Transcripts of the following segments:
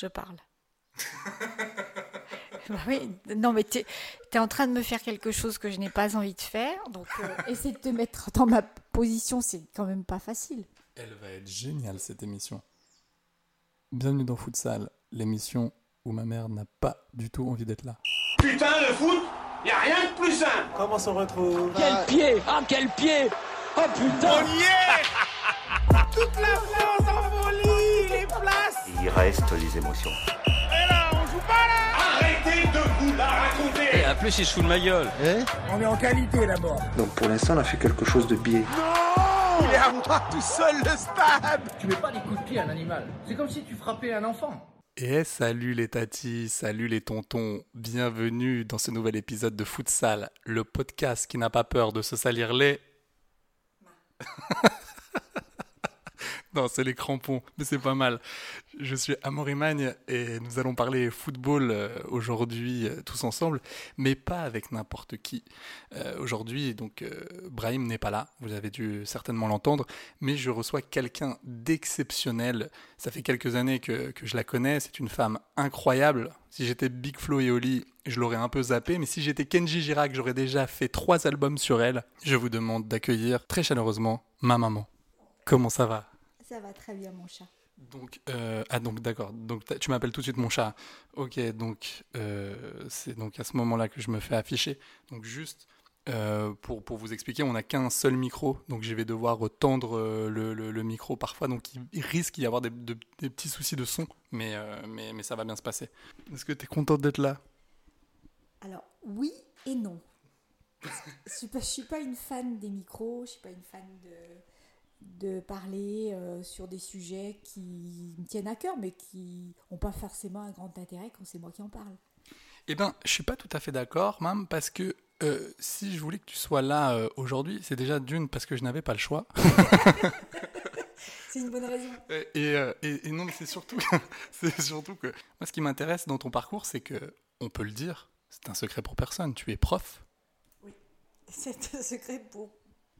Je parle. Bah oui, non mais tu es en train de me faire quelque chose que je n'ai pas envie de faire, donc euh, essayer de te mettre dans ma position, c'est quand même pas facile. Elle va être géniale cette émission. Bienvenue dans Futsal, l'émission où ma mère n'a pas du tout envie d'être là. Putain, le foot, y a rien de plus simple. Comment s'en retrouve? Quel pied Ah quel pied Oh putain On y est Toute la France en Il reste les émotions. Et là, on joue pas là Arrêtez de vous la raconter En plus il se fout de ma gueule On est en qualité d'abord. Donc pour l'instant, on a fait quelque chose de biais. Non Il est à moi tout seul le stade Tu mets pas des coups de pied à un animal. C'est comme si tu frappais un enfant. Et salut les tatis, salut les tontons, bienvenue dans ce nouvel épisode de Futsal, le podcast qui n'a pas peur de se salir les... c'est les crampons, mais c'est pas mal. Je suis Amaury Magne et nous allons parler football euh, aujourd'hui euh, tous ensemble, mais pas avec n'importe qui. Euh, aujourd'hui, donc, Brahim n'est pas là, vous avez dû certainement l'entendre, mais je reçois quelqu'un d'exceptionnel. Ça fait quelques années que, que je la connais, c'est une femme incroyable. Si j'étais Big Flo et Oli, je l'aurais un peu zappé, mais si j'étais Kenji Girac, j'aurais déjà fait trois albums sur elle. Je vous demande d'accueillir très chaleureusement ma maman. Comment ça va? Ça va très bien mon chat. donc, euh, ah donc d'accord. Donc tu m'appelles tout de suite mon chat. Ok, donc euh, c'est donc à ce moment-là que je me fais afficher. Donc juste euh, pour, pour vous expliquer, on n'a qu'un seul micro, donc je vais devoir tendre euh, le, le- le micro parfois, donc il, risque d'y avoir des, de- des petits soucis de son, mais, mais, mais ça va bien se passer. Est-ce que tu es contente d'être là? Alors oui et non. Je suis je suis pas une fan des micros, je suis pas une fan de, de parler euh, sur des sujets qui me tiennent à cœur, mais qui n'ont pas forcément un grand intérêt quand c'est moi qui en parle. Eh ben, je suis pas tout à fait d'accord, même, parce que euh, si je voulais que tu sois là euh, aujourd'hui, c'est déjà d'une parce que je n'avais pas le choix. C'est une bonne raison. Et, et, et- non, mais c'est surtout, c'est surtout que moi, ce qui m'intéresse dans ton parcours, c'est que on peut le dire, c'est un secret pour personne. Tu es prof. C'est un secret pour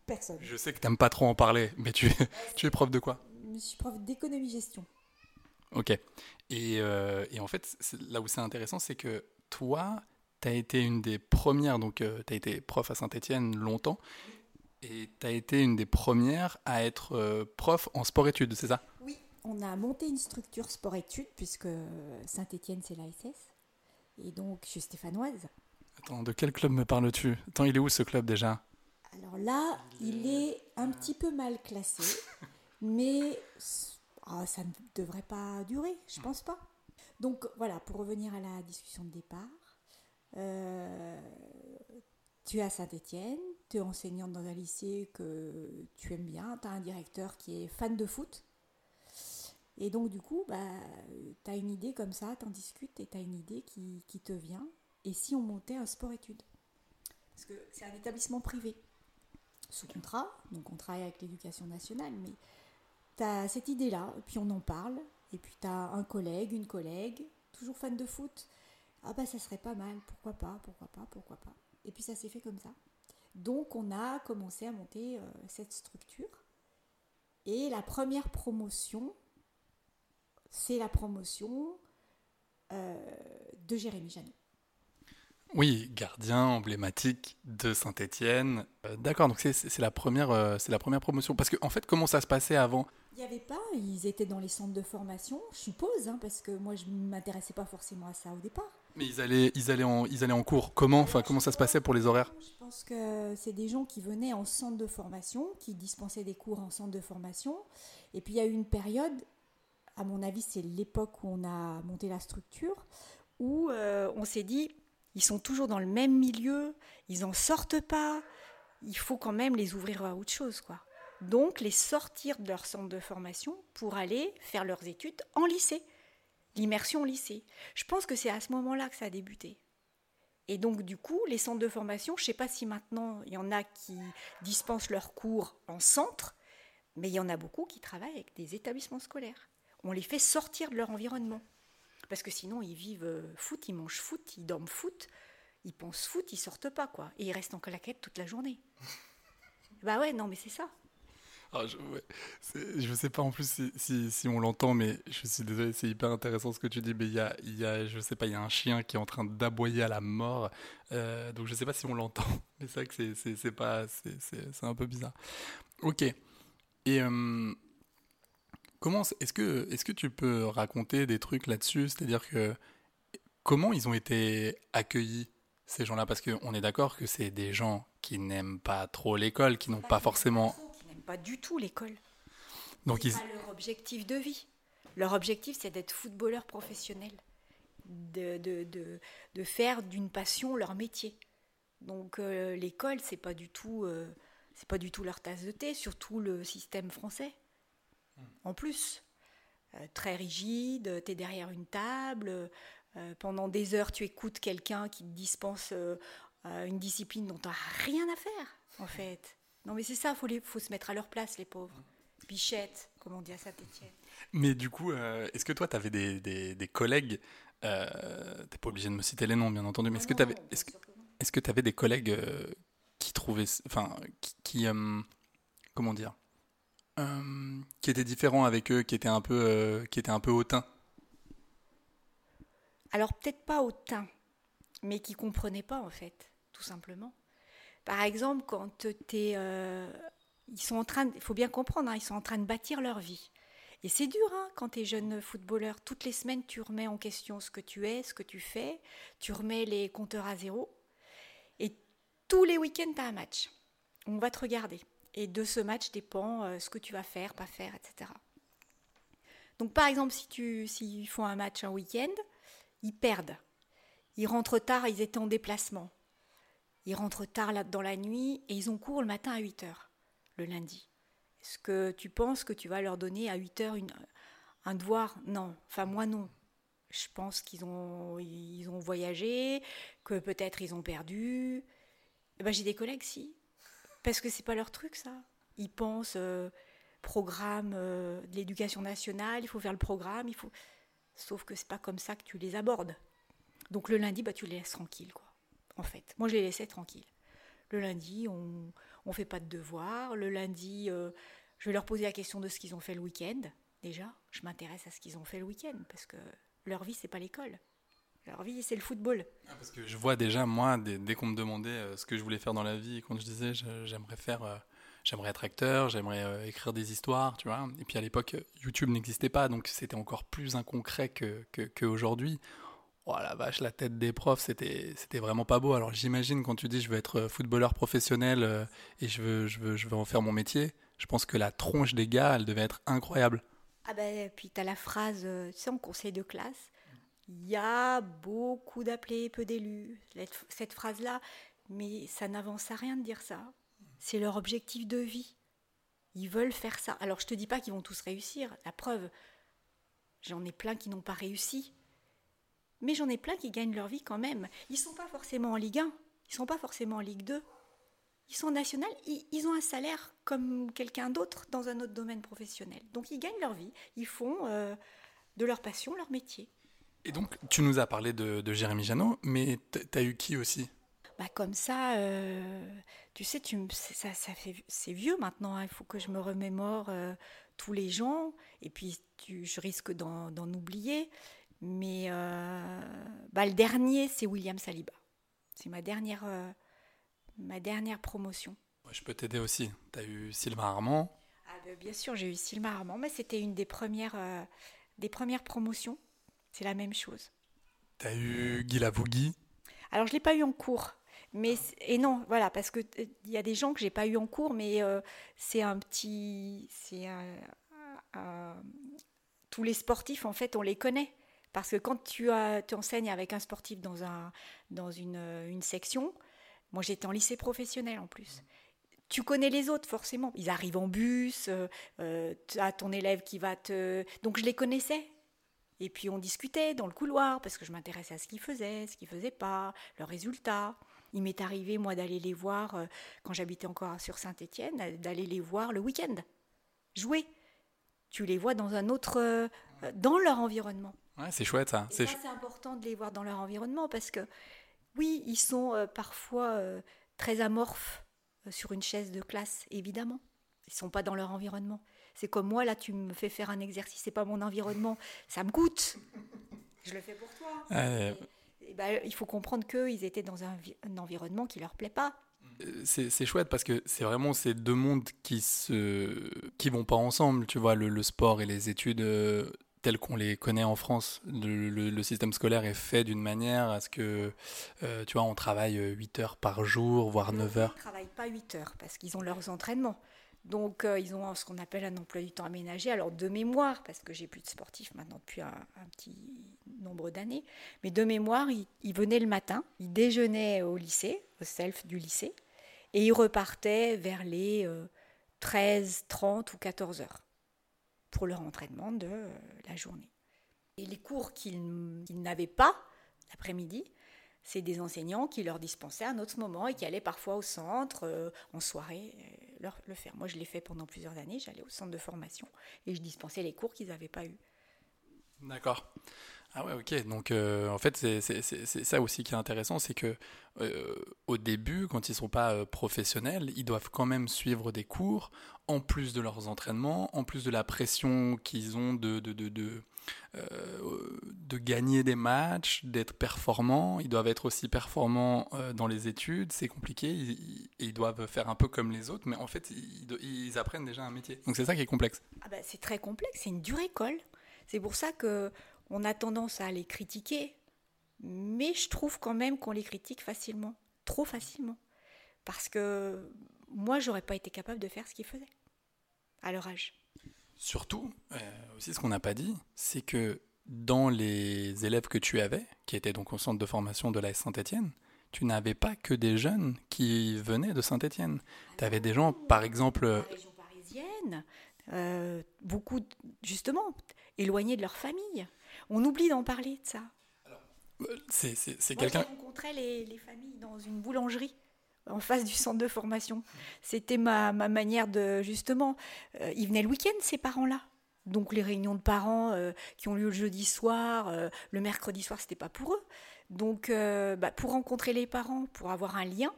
personne. Je sais que t'aimes pas trop en parler, mais tu es, tu es prof de quoi Je suis prof d'économie-gestion. Ok. Et, euh, et en fait, là où c'est intéressant, c'est que toi, tu as été une des premières, donc tu as été prof à Saint-Etienne longtemps, et tu as été une des premières à être euh, prof en sport-études, c'est ça? Oui, on a monté une structure sport-études, puisque Saint-Étienne, c'est l'ASS. Et donc, je suis stéphanoise. Attends, de quel club me parles-tu? Attends, il est où ce club déjà? Alors là, il est un petit peu mal classé, mais ah, ça ne devrait pas durer, je pense pas. Donc voilà, pour revenir à la discussion de départ, euh, tu es à Saint-Étienne, tu es enseignante dans un lycée que tu aimes bien, tu as un directeur qui est fan de foot. Et donc du coup, bah, tu as une idée comme ça, tu en discutes et tu as une idée qui, qui te vient. Et si on montait un sport-études Parce que c'est un établissement privé sous contrat, donc on travaille avec l'éducation nationale, mais tu as cette idée-là, puis on en parle, et puis tu as un collègue, une collègue, toujours fan de foot. Ah bah ça serait pas mal, pourquoi pas, pourquoi pas, pourquoi pas. Et puis ça s'est fait comme ça. Donc on a commencé à monter euh, cette structure. Et la première promotion, c'est la promotion euh, de Jérémy Janot. Oui, gardien emblématique de Saint-Étienne. Euh, D'accord, donc c'est- la première, euh, la première promotion. Parce que en fait, comment ça se passait avant? Il n'y avait pas, ils étaient dans les centres de formation, je suppose, hein, parce que moi je ne m'intéressais pas forcément à ça au départ. Mais ils allaient, ils allaient en, ils allaient en cours. Comment, enfin, comment ça se passait pour les horaires? Je pense que c'est des gens qui venaient en centre de formation, qui dispensaient des cours en centre de formation. Et puis il y a eu une période, à mon avis c'est l'époque où on a monté la structure, où euh, on s'est dit, ils sont toujours dans le même milieu, ils n'en sortent pas, il faut quand même les ouvrir à autre chose. quoi. donc les sortir de leur centre de formation pour aller faire leurs études en lycée, l'immersion au lycée. Je pense que c'est à ce moment-là que ça a débuté. Et donc, du coup, les centres de formation, je ne sais pas si maintenant il y en a qui dispensent leurs cours en centre, mais il y en a beaucoup qui travaillent avec des établissements scolaires. On les fait sortir de leur environnement. Parce que sinon, ils vivent euh, foot, ils mangent foot, ils dorment foot, ils pensent foot, ils sortent pas, quoi. Et ils restent en claquette toute la journée. bah ouais, non, mais c'est ça. Ah, je, ne sais pas en plus si, si, on l'entend, mais je suis désolé, c'est hyper intéressant ce que tu dis. Mais il y a, y a, je sais pas, il y a un chien qui est en train d'aboyer à la mort. Euh, donc je sais pas si on l'entend, mais c'est vrai que c'est pas, c'est un peu bizarre. Ok. Et euh, comment, est-ce que, est-ce que tu peux raconter des trucs là-dessus? C'est-à-dire que comment ils ont été accueillis ces gens-là? Parce qu'on est d'accord que c'est des gens qui n'aiment pas trop l'école, qui n'ont pas forcément pas du tout l'école. Donc ils... pas leur objectif de vie. Leur objectif, c'est d'être footballeur professionnel, de, de, de, de faire d'une passion leur métier. Donc euh, l'école, c'est pas du tout, euh, c'est pas du tout leur tasse de thé, surtout le système français. En plus, euh, très rigide, tu es derrière une table, pendant des heures tu écoutes quelqu'un qui te dispense une discipline dont tu n'as rien à faire, en fait. Non, mais c'est ça, il faut, se mettre à leur place, les pauvres. Bichette, comme on dit à Saint-Etienne. Mais du coup, euh, est-ce que toi, tu avais des, des, collègues euh, T'es pas obligé de me citer les noms, bien entendu, mais est-ce que tu avais, est-ce, est que avais des collègues euh, qui trouvaient. Enfin, qui. Euh, comment dire Qui étaient différents avec eux, qui étaient un peu, qui étaient un peu hautains Alors, peut-être pas hautains, mais qui comprenaient pas, en fait, tout simplement. Par exemple, quand tu euh, ils sont en train, il faut bien comprendre, hein, ils sont en train de bâtir leur vie. Et c'est dur hein, quand tu es jeune footballeur. Toutes les semaines, tu remets en question ce que tu es, ce que tu fais. Tu remets les compteurs à zéro. Et tous les week-ends, tu as un match. On va te regarder. Et de ce match dépend euh, ce que tu vas faire, pas faire, etc. Donc, par exemple, si tu, s'ils font un match un week-end, ils perdent. Ils rentrent tard, ils étaient en déplacement. Ils rentrent tard dans la nuit et ils ont cours le matin à 8 h le lundi. Est-ce que tu penses que tu vas leur donner à 8 h une, un devoir? Non. Enfin, moi, non. Je pense qu'ils ont, ils ont voyagé, que peut-être ils ont perdu. Eh ben, J'ai des collègues, si. Parce que c'est pas leur truc, ça. Ils pensent euh, programme euh, de l'éducation nationale, il faut faire le programme, il faut. Sauf que c'est pas comme ça que tu les abordes. Donc le lundi, bah, tu les laisses tranquilles, quoi en fait. Moi, je les laissais tranquilles. Le lundi, on ne fait pas de devoirs. Le lundi, euh, je vais leur poser la question de ce qu'ils ont fait le week-end. Déjà, je m'intéresse à ce qu'ils ont fait le week-end parce que leur vie, c'est pas l'école. Leur vie, c'est le football. Ah, parce que je vois déjà, moi, dès, qu'on me demandait euh, ce que je voulais faire dans la vie, quand je disais j'aimerais faire, euh, j'aimerais être acteur, j'aimerais écrire des histoires, tu vois. Et puis à l'époque, YouTube n'existait pas, donc c'était encore plus inconcret qu'aujourd'hui. Que, oh la vache, la tête des profs, c'était, c'était vraiment pas beau. Alors j'imagine quand tu dis je veux être euh, footballeur professionnel euh, et je veux, je, veux, je veux en faire mon métier, je pense que la tronche des gars, elle devait être incroyable. Ah ben, puis tu as la phrase, euh, tu sais, en conseil de classe, il y a beaucoup d'appelés, peu d'élus. Cette phrase-là, mais ça n'avance à rien de dire ça. C'est leur objectif de vie. Ils veulent faire ça. Alors je te dis pas qu'ils vont tous réussir. La preuve, j'en ai plein qui n'ont pas réussi. Mais j'en ai plein qui gagnent leur vie quand même. Ils sont pas forcément en Ligue 1, ils sont pas forcément en Ligue 2. Ils sont nationaux, ils, ont un salaire comme quelqu'un d'autre dans un autre domaine professionnel. Donc ils gagnent leur vie, ils font euh, de leur passion leur métier. Et donc tu nous as parlé de, Jérémy Janot, mais tu as eu qui aussi? Bah comme ça, euh, tu sais, tu, ça, ça fait, c'est vieux maintenant. Hein. il faut que je me remémore euh, tous les gens, et puis tu, je risque d'en oublier. Mais euh, bah, le dernier, c'est William Saliba. C'est ma dernière, ma dernière promotion. je peux t'aider aussi. Tu as eu Sylvain Armand ah, bah, Bien sûr, j'ai eu Sylvain Armand, mais c'était une des premières, des premières promotions. C'est la même chose. Tu as eu Guy Lavougui? Alors, je ne l'ai pas eu en cours. Mais, et non, voilà, parce qu'il il y a des gens que j'ai pas eu en cours, mais c'est un petit. c'est tous les sportifs, en fait, on les connaît. Parce que quand tu, as, enseignes avec un sportif dans, un, dans une, une section, moi j'étais en lycée professionnel en plus, tu connais les autres forcément. Ils arrivent en bus, euh, euh, tu as ton élève qui va te... Donc je les connaissais. Et puis on discutait dans le couloir parce que je m'intéressais à ce qu'ils faisaient, ce qu'ils faisaient pas, leurs résultats. Il m'est arrivé, moi, d'aller les voir, euh, quand j'habitais encore sur Saint-Étienne, d'aller les voir le week-end, jouer. Tu les vois dans un autre... euh, dans leur environnement. Ouais, c'est chouette ça. C'est important de les voir dans leur environnement parce que, oui, ils sont euh, parfois euh, très amorphes euh, sur une chaise de classe, évidemment. Ils sont pas dans leur environnement. C'est comme moi, là, tu me fais faire un exercice, c'est pas mon environnement, ça me coûte. Je le fais pour toi. Et ben, il faut comprendre qu'ils étaient dans un, vi- un environnement qui leur plaît pas. Euh, c'est c'est chouette parce que c'est vraiment ces deux mondes qui se qui vont pas ensemble tu vois le, le sport et les études euh, telles qu'on les connaît en France le, le- le système scolaire est fait d'une manière à ce que euh, tu vois on travaille 8 heures par jour voire 9 heures Ils ne travaillent pas 8 heures parce qu'ils ont leurs entraînements. Donc, euh, ils ont ce qu'on appelle un emploi du temps aménagé. Alors, de mémoire, parce que j'ai plus de sportifs maintenant depuis un, petit nombre d'années, mais de mémoire, ils, venaient le matin, ils déjeunaient au lycée, au self du lycée, et ils repartaient vers les euh, 13, 30 ou 14 heures pour leur entraînement de euh, la journée. Et les cours qu'ils n'avaient pas l'après-midi, c'est des enseignants qui leur dispensaient un autre moment et qui allaient parfois au centre, euh, en soirée, euh, le faire. Moi, je l'ai fait pendant plusieurs années. J'allais au centre de formation et je dispensais les cours qu'ils n'avaient pas eus. D'accord. Ah ouais, ok. Donc euh, en fait, c'est ça aussi qui est intéressant, c'est que euh, au début, quand ils sont pas euh, professionnels, ils doivent quand même suivre des cours, en plus de leurs entraînements, en plus de la pression qu'ils ont de, euh, de gagner des matchs, d'être performants. Ils doivent être aussi performants euh, dans les études, c'est compliqué, ils, doivent faire un peu comme les autres, mais en fait, ils apprennent déjà un métier. Donc c'est ça qui est complexe. Ah bah, c'est très complexe, c'est une dure école. C'est pour ça que on a tendance à les critiquer, mais je trouve quand même qu'on les critique facilement, trop facilement, parce que moi, j'aurais pas été capable de faire ce qu'ils faisaient à leur âge. Surtout, euh, aussi ce qu'on n'a pas dit, c'est que dans les élèves que tu avais, qui étaient donc au centre de formation de la Saint-Étienne, tu n'avais pas que des jeunes qui venaient de Saint-Étienne. Tu avais des gens, par exemple, La région parisienne, euh, beaucoup, justement, éloignés de leur famille. On oublie d'en parler de ça. c'est c'est- c'est Moi, quelqu'un... j'ai rencontré les, les familles dans une boulangerie en face du centre de formation. C'était ma, ma manière de, justement, euh, ils venaient le week-end, ces parents-là. Donc les réunions de parents euh, qui ont lieu le jeudi soir, euh, le mercredi soir, c'était pas pour eux. Donc bah, pour rencontrer les parents, pour avoir un lien,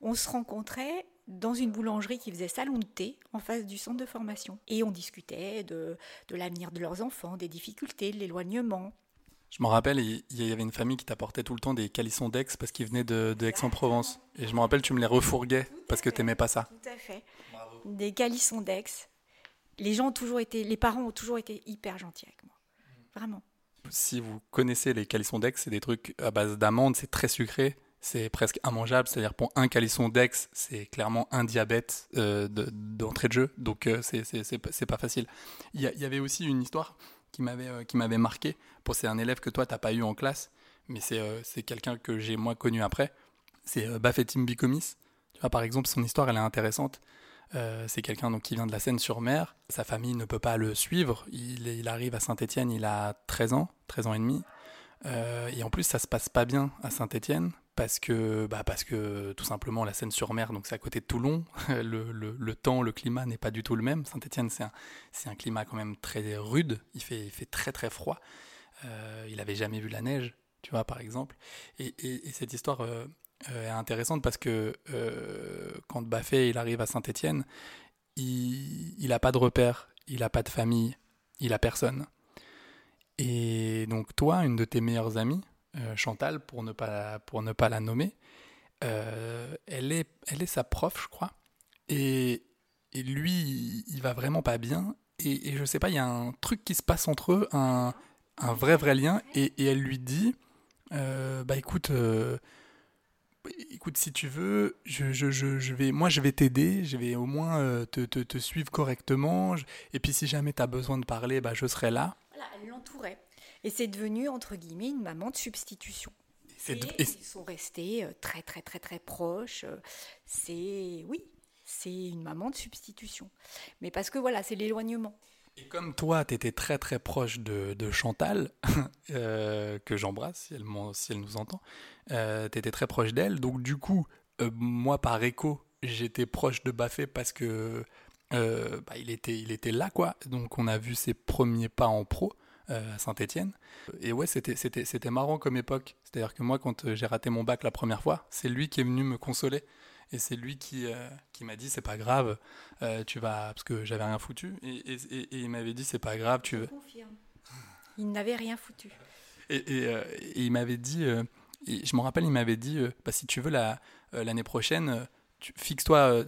on se rencontrait dans une boulangerie qui faisait salon de thé en face du centre de formation. Et on discutait de, de l'avenir de leurs enfants, des difficultés, de l'éloignement. Je me rappelle, il il y avait une famille qui t'apportait tout le temps des calissons d'Aix parce qu'ils venaient de, de Aix-en-Provence. Et je me rappelle, tu me les refourguais parce que tu n'aimais pas ça. Tout à fait. Des calissons d'ex. Les gens ont toujours été, les parents ont toujours été hyper gentils avec moi. Vraiment. Si vous connaissez les calissons d'Aix, c'est des trucs à base d'amandes, c'est très sucré, c'est presque immangeable. C'est-à-dire pour un calisson d'Aix, c'est clairement un diabète euh, de- d'entrée de, jeu, donc euh, c'est- c'est c'est pas- c'est pas facile. Il y, a- il y avait aussi une histoire qui m'avait euh, qui m'avait marqué. Pour c'est un élève que toi t'as pas eu en classe, mais c'est euh, c'est quelqu'un que j'ai moi connu après. C'est euh, Bafetim Bikomis. Tu vois par exemple son histoire elle est intéressante. C'est quelqu'un donc qui vient de la Seine-sur-Mer. Sa famille ne peut pas le suivre. Il, il arrive à Saint-Étienne, il a 13 ans, 13 ans et demi. Et en plus, ça se passe pas bien à Saint-Étienne parce que, bah, parce que tout simplement la Seine-sur-Mer, donc c'est à côté de Toulon. Le, le- le temps, le climat n'est pas du tout le même. Saint-Étienne, c'est un, un climat quand même très rude. Il fait, il fait très très froid. Euh, il avait jamais vu la neige, tu vois, par exemple. Et, et- et cette histoire euh, euh, est intéressante parce que quand Baffet il arrive à Saint-Étienne, il n'a pas de repère, il n'a pas de famille, il a personne. Et donc toi, une de tes meilleures amies, euh, Chantal, pour ne pas, pour ne pas la nommer, euh, elle, est, elle est sa prof, je crois. Et, et lui, il- va vraiment pas bien. Et, et je sais pas, il y a un truc qui se passe entre eux, un, un vrai, vrai lien. Et, elle lui dit, euh, bah écoute, écoute, si tu veux, je, je, je, vais, moi je vais t'aider, je vais au moins te, te, suivre correctement. Et puis si jamais tu as besoin de parler, bah, je serai là. Elle l'entourait. Et c'est devenu, entre guillemets, une maman de substitution. Et de- et- ils sont restés euh, très, très, très, très proches. Euh, C'est, oui, c'est une maman de substitution. Mais parce que voilà, c'est l'éloignement. Et comme toi, tu étais très très proche de, de Chantal, euh, que j'embrasse si elle, si elle nous entend, euh, tu étais très proche d'elle. Donc du coup, euh, moi par écho, j'étais proche de Baffé parce que bah, il, était, il était là, quoi. Donc on a vu ses premiers pas en pro à Saint-Etienne. Et ouais, c'était, c'était, c'était marrant comme époque. C'est-à-dire que moi, quand j'ai raté mon bac la première fois, c'est lui qui est venu me consoler. Et c'est lui qui, euh, qui m'a dit c'est pas grave, euh, tu vas parce que j'avais rien foutu et, et, et il m'avait dit c'est pas grave, tu veux. Confirme. Il n'avait rien foutu. Et, euh, il m'avait dit, je me rappelle, il m'avait dit bah, si tu veux la l'année prochaine, fixe-toi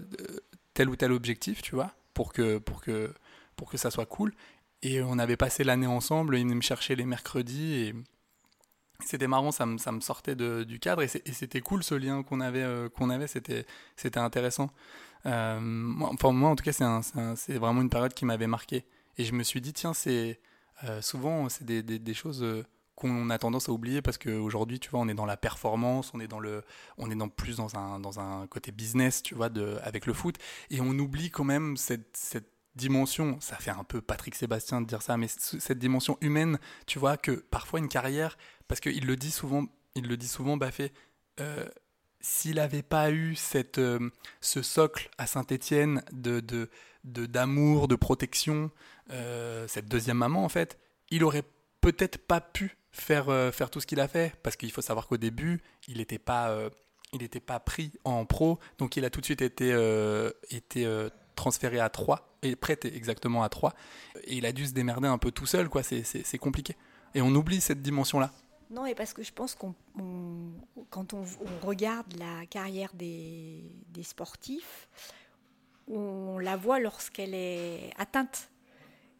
tel ou tel objectif, tu vois, pour que pour que pour que ça soit cool. Et on avait passé l'année ensemble, il venait me chercher les mercredis c'était marrant, ça me, ça me sortait du cadre et c'était cool ce lien qu'on avait, euh, qu'on avait c'était, intéressant. Euh, moi, enfin, moi, en tout cas, c'est, un, vraiment une période qui m'avait marqué. Et je me suis dit, tiens, euh, souvent, c'est des, des, choses qu'on a tendance à oublier parce qu'aujourd'hui, tu vois, on est dans la performance, on est dans le, on est dans plus dans un, dans un côté business, tu vois, de, avec le foot, et on oublie quand même cette dimension, ça fait un peu Patrick Sébastien de dire ça, mais cette dimension humaine, tu vois, que parfois une carrière, parce qu'il le dit souvent, il le dit souvent, Baffé, euh, s'il n'avait pas eu cette, euh, ce socle à Saint-Étienne de, de, d'amour, de, protection, euh, cette deuxième maman en fait, il aurait peut-être pas pu faire, faire tout ce qu'il a fait, parce qu'il faut savoir qu'au début, il n'était pas, il n'était pas pris en pro, donc il a tout de suite été, été transféré à 3, et prêté exactement à 3, et il a dû se démerder un peu tout seul, quoi, c'est, compliqué. Et on oublie cette dimension-là. Non, et parce que je pense qu'on, quand on, regarde la carrière des, des, sportifs, on la voit lorsqu'elle est atteinte,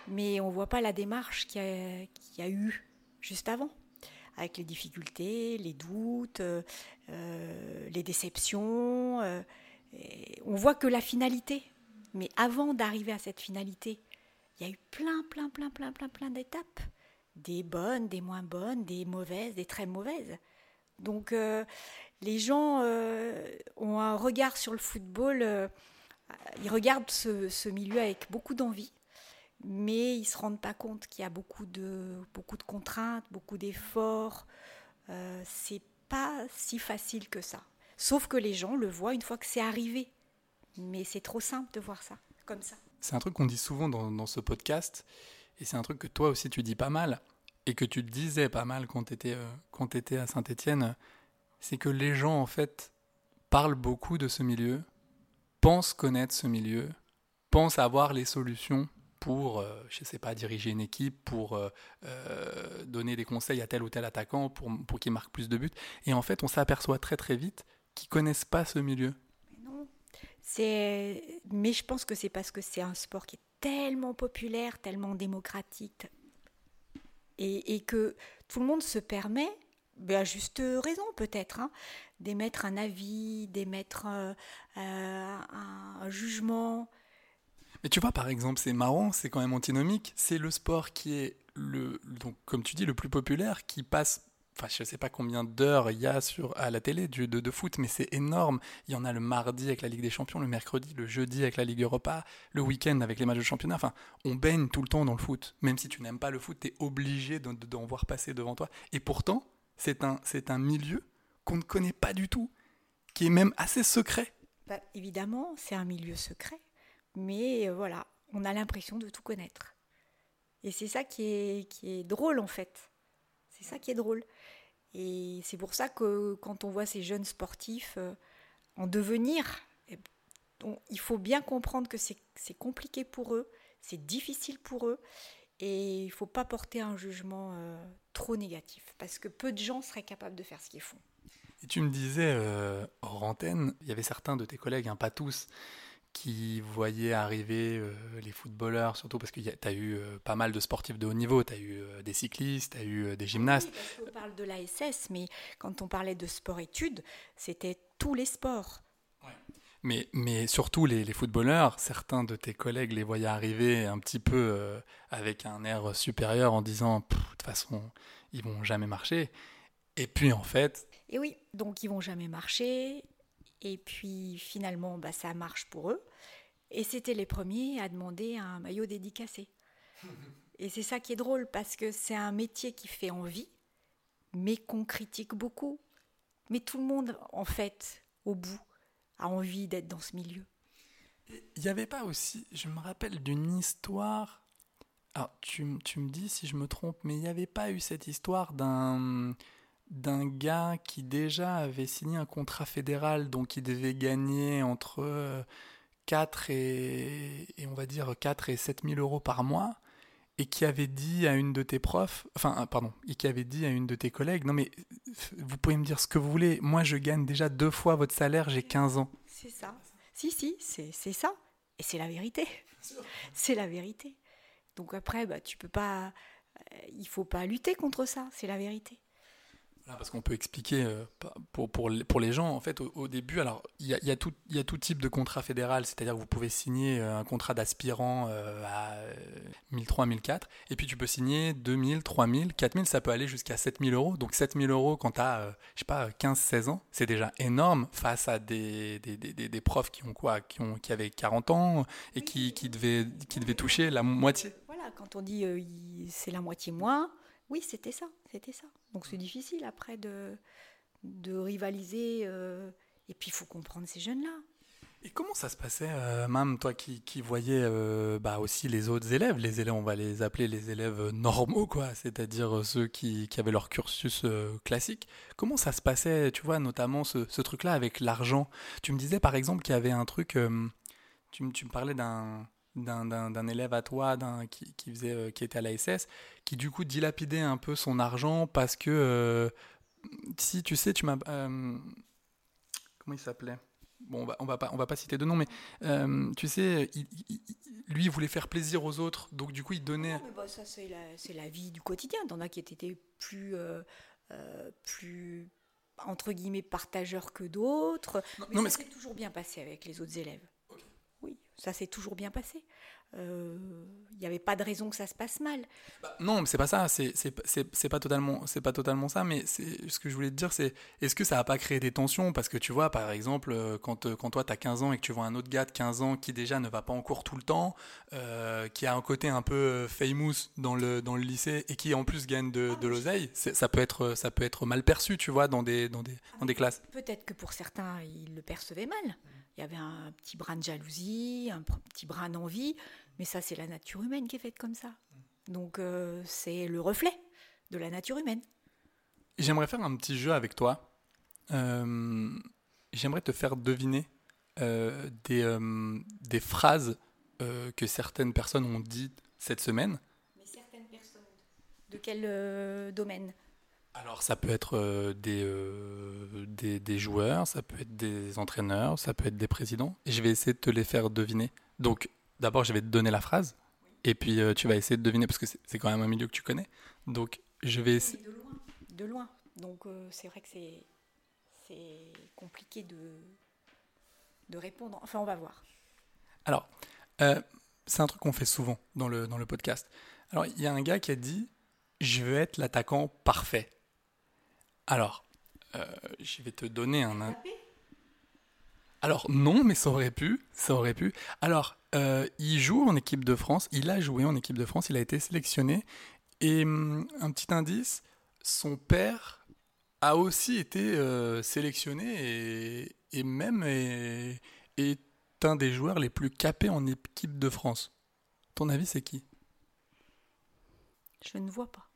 mais on ne voit pas la démarche qu'il y, a, eu juste avant, avec les difficultés, les doutes, euh, les déceptions. Euh, on voit que la finalité, mais avant d'arriver à cette finalité, il y a eu plein, plein, plein, plein, plein, plein d'étapes des bonnes, des moins bonnes, des mauvaises, des très mauvaises. Donc euh, les gens euh, ont un regard sur le football, euh, ils regardent ce, milieu avec beaucoup d'envie, mais ils ne se rendent pas compte qu'il y a beaucoup de, beaucoup de contraintes, beaucoup d'efforts. c'est pas si facile que ça. Sauf que les gens le voient une fois que c'est arrivé. Mais c'est trop simple de voir ça comme ça. C'est un truc qu'on dit souvent dans, dans ce podcast et c'est un truc que toi aussi tu dis pas mal, et que tu disais pas mal quand tu étais, euh, étais, à Saint-Étienne, c'est que les gens, en fait, parlent beaucoup de ce milieu, pensent connaître ce milieu, pensent avoir les solutions pour, je euh, je sais pas, diriger une équipe, pour euh, donner des conseils à tel ou tel attaquant, pour, pour qu'il marque plus de buts. Et en fait, on s'aperçoit très très vite qu'ils connaissent pas ce milieu. Mais je pense que c'est parce que c'est un sport qui est tellement populaire, tellement démocratique, et, que tout le monde se permet, ben, à juste raison peut-être, hein, d'émettre un avis, d'émettre euh, euh, un, jugement. Mais tu vois, par exemple, c'est marrant, c'est quand même antinomique. C'est le sport qui est, le, donc, comme tu dis, le plus populaire, qui passe Enfin, je ne sais pas combien d'heures il y a sur, à la télé de, foot, mais c'est énorme. Il y en a le mardi avec la Ligue des Champions, le mercredi, le jeudi avec la Ligue Europa, le week-end avec les matchs de championnat. Enfin, on baigne tout le temps dans le foot. Même si tu n'aimes pas le foot, tu es obligé d'en voir passer devant toi. Et pourtant, c'est un, un milieu qu'on ne connaît pas du tout, qui est même assez secret. Bah, évidemment, c'est un milieu secret, mais euh, voilà, on a l'impression de tout connaître. Et c'est ça qui est, qui est drôle en fait. C'est ça qui est drôle. Et c'est pour ça que quand on voit ces jeunes sportifs euh, en devenir, eh, il faut bien comprendre que c'est compliqué pour eux, c'est difficile pour eux, et il ne faut pas porter un jugement euh, trop négatif, parce que peu de gens seraient capables de faire ce qu'ils font. Et tu me disais, euh, hors antenne, il y avait certains de tes collègues, hein, pas tous, qui voyaient arriver euh, les footballeurs, surtout parce que tu as eu euh, pas mal de sportifs de haut niveau, tu as eu euh, des cyclistes, tu as eu des gymnastes. Oui, on parle de l'ASS, mais quand on parlait de sport-études, c'était tous les sports. Mais, mais surtout les, les, footballeurs, certains de tes collègues les voyaient arriver un petit peu avec un air supérieur en disant de toute façon, ils vont jamais marcher. Et puis en fait. Et oui, donc ils vont jamais marcher, Et puis finalement, bah, ça marche pour eux. Et c'était les premiers à demander un maillot dédicacé. Et c'est ça qui est drôle parce que c'est un métier qui fait envie, mais qu'on critique beaucoup. Mais tout le monde, en fait, au bout, a envie d'être dans ce milieu. Il n'y avait pas aussi, je me rappelle d'une histoire, alors tu, tu me dis si je me trompe, mais il n'y avait pas eu cette histoire d'un d'un gars qui déjà avait signé un contrat fédéral, donc il devait gagner entre euh, 4 et, et on va dire 4 et 7 000 euros par mois, et qui avait dit à une de tes profs, enfin euh, pardon, et qui avait dit à une de tes collègues, non mais euh, vous pouvez me dire ce que vous voulez, moi je gagne déjà deux fois votre salaire, j'ai 15 ans. C'est ça. Si, si, c'est c'est ça. Et c'est la vérité. C'est la vérité. Donc après, bah, tu peux pas. euh, il faut pas lutter contre ça. C'est la vérité. Voilà, parce qu'on peut expliquer euh, pour, pour, les- pour les gens, en fait, au, au début, alors, il y a, y, a y a tout type de contrat fédéral, c'est-à-dire que vous pouvez signer euh, un contrat d'aspirant euh, à euh, 1003, 1004, et puis tu peux signer 2000, 3000, 4000, ça peut aller jusqu'à 7000 euros. Donc 7000 euros quand tu as, je sais pas, 15, 16 ans, c'est déjà énorme face à des, des, des, des- profs qui ont quoi, qui, ont, qui avaient 40 ans et qui, qui, devaient, qui devaient toucher la moitié. Voilà, quand on dit euh, c'est la moitié moins, oui, c'était ça. C'était ça. Donc c'est difficile après de, de rivaliser. euh, et puis il faut comprendre ces jeunes-là. Et comment ça se passait, euh, Mam, toi qui, qui voyais euh, bah, aussi les autres élèves, les élèves, on va les appeler les élèves normaux, quoi, c'est-à-dire euh, ceux qui, qui avaient leur cursus euh, classique. Comment ça se passait, tu vois, notamment ce, ce truc-là avec l'argent? Tu me disais par exemple qu'il y avait un truc, euh, tu, tu me parlais d'un d'un- élève à toi qui, qui, faisait, euh, qui était à la SS, qui du coup dilapidait un peu son argent parce que, euh, si tu sais, tu m'as... euh, comment il s'appelait? Bon, on va, on va pas, on va pas citer de nom, mais tu sais, il- il- il- lui, il voulait faire plaisir aux autres, donc du coup, il donnait. Non, mais bah, ça, c'est la, la vie du quotidien. T'en as qui étaient plus, plus, entre guillemets, partageurs que d'autres. mais non, ça mais s'est toujours bien passé avec les autres élèves. Oui, ça s'est toujours bien passé. Euh, Il n'y avait pas de raison que ça se passe mal. Bah, non, mais c'est pas ça. C'est pas totalement c'est pas totalement ça. Mais ce que je voulais te dire, c'est est-ce que ça a pas créé des tensions? Parce que tu vois, par exemple, euh, quand euh, quand toi t'as 15 ans et que tu vois un autre gars de 15 ans qui déjà ne va pas en cours tout le temps, euh, qui a un côté un peu euh, famous dans le dans le lycée et qui en plus gagne de, de l'oseille, ça peut être ça peut être mal perçu, tu vois, dans des dans des dans des classes. Peut-être que pour certains, ils le percevaient mal. Il y avait un petit brin de jalousie, un petit brin d'envie, mais ça, c'est la nature humaine qui est faite comme ça. Donc, euh, c'est le reflet de la nature humaine. J'aimerais faire un petit jeu avec toi. Euh, J'aimerais te faire deviner euh, des, des phrases que certaines personnes ont dites cette semaine. Mais certaines personnes. De quel domaine? Alors ça peut être euh, des, euh, des, des joueurs, ça peut être des entraîneurs, ça peut être des présidents. Et je vais essayer de te les faire deviner. Donc d'abord je vais te donner la phrase. Et puis euh, tu vas essayer de deviner parce que c'est quand même un milieu que tu connais. Donc je vais essayer. De loin. De loin. Donc, c'est vrai que c'est c'est compliqué de, de répondre. Enfin, on va voir. Alors, c'est un truc qu'on fait souvent dans le, dans le podcast. Alors, il y a un gars qui a dit Je veux être l'attaquant parfait. Alors, euh, je vais te donner un. Alors, non, mais ça aurait pu. Ça aurait pu. Alors, euh, il joue en équipe de France. Il a joué en équipe de France. Il a été sélectionné. Et hum, un petit indice son père a aussi été euh, sélectionné et, et même est, est un des joueurs les plus capés en équipe de France. Ton avis, c'est qui? Je ne vois pas.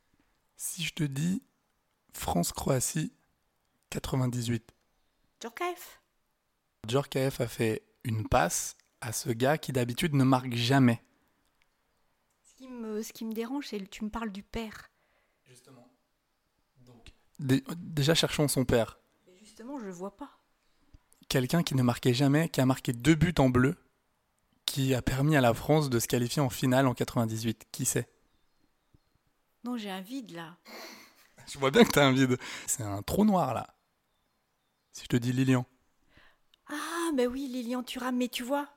Si je te dis France-Croatie 98, Djorkaeff Djorkaeff a fait une passe à ce gars qui d'habitude ne marque jamais. ce qui, me, ce qui me dérange, c'est que tu me parles du père. Justement. Donc, dé- déjà cherchons son père. Mais justement, je ne le vois pas. Quelqu'un qui ne marquait jamais, qui a marqué deux buts en bleu, qui a permis à la France de se qualifier en finale en 98. Qui c'est? Non, j'ai un vide là. Je vois bien que t'as un vide. C'est un trou noir là. Si je te dis Lilian. Ah, mais oui, Lilian Thuram, mais tu vois,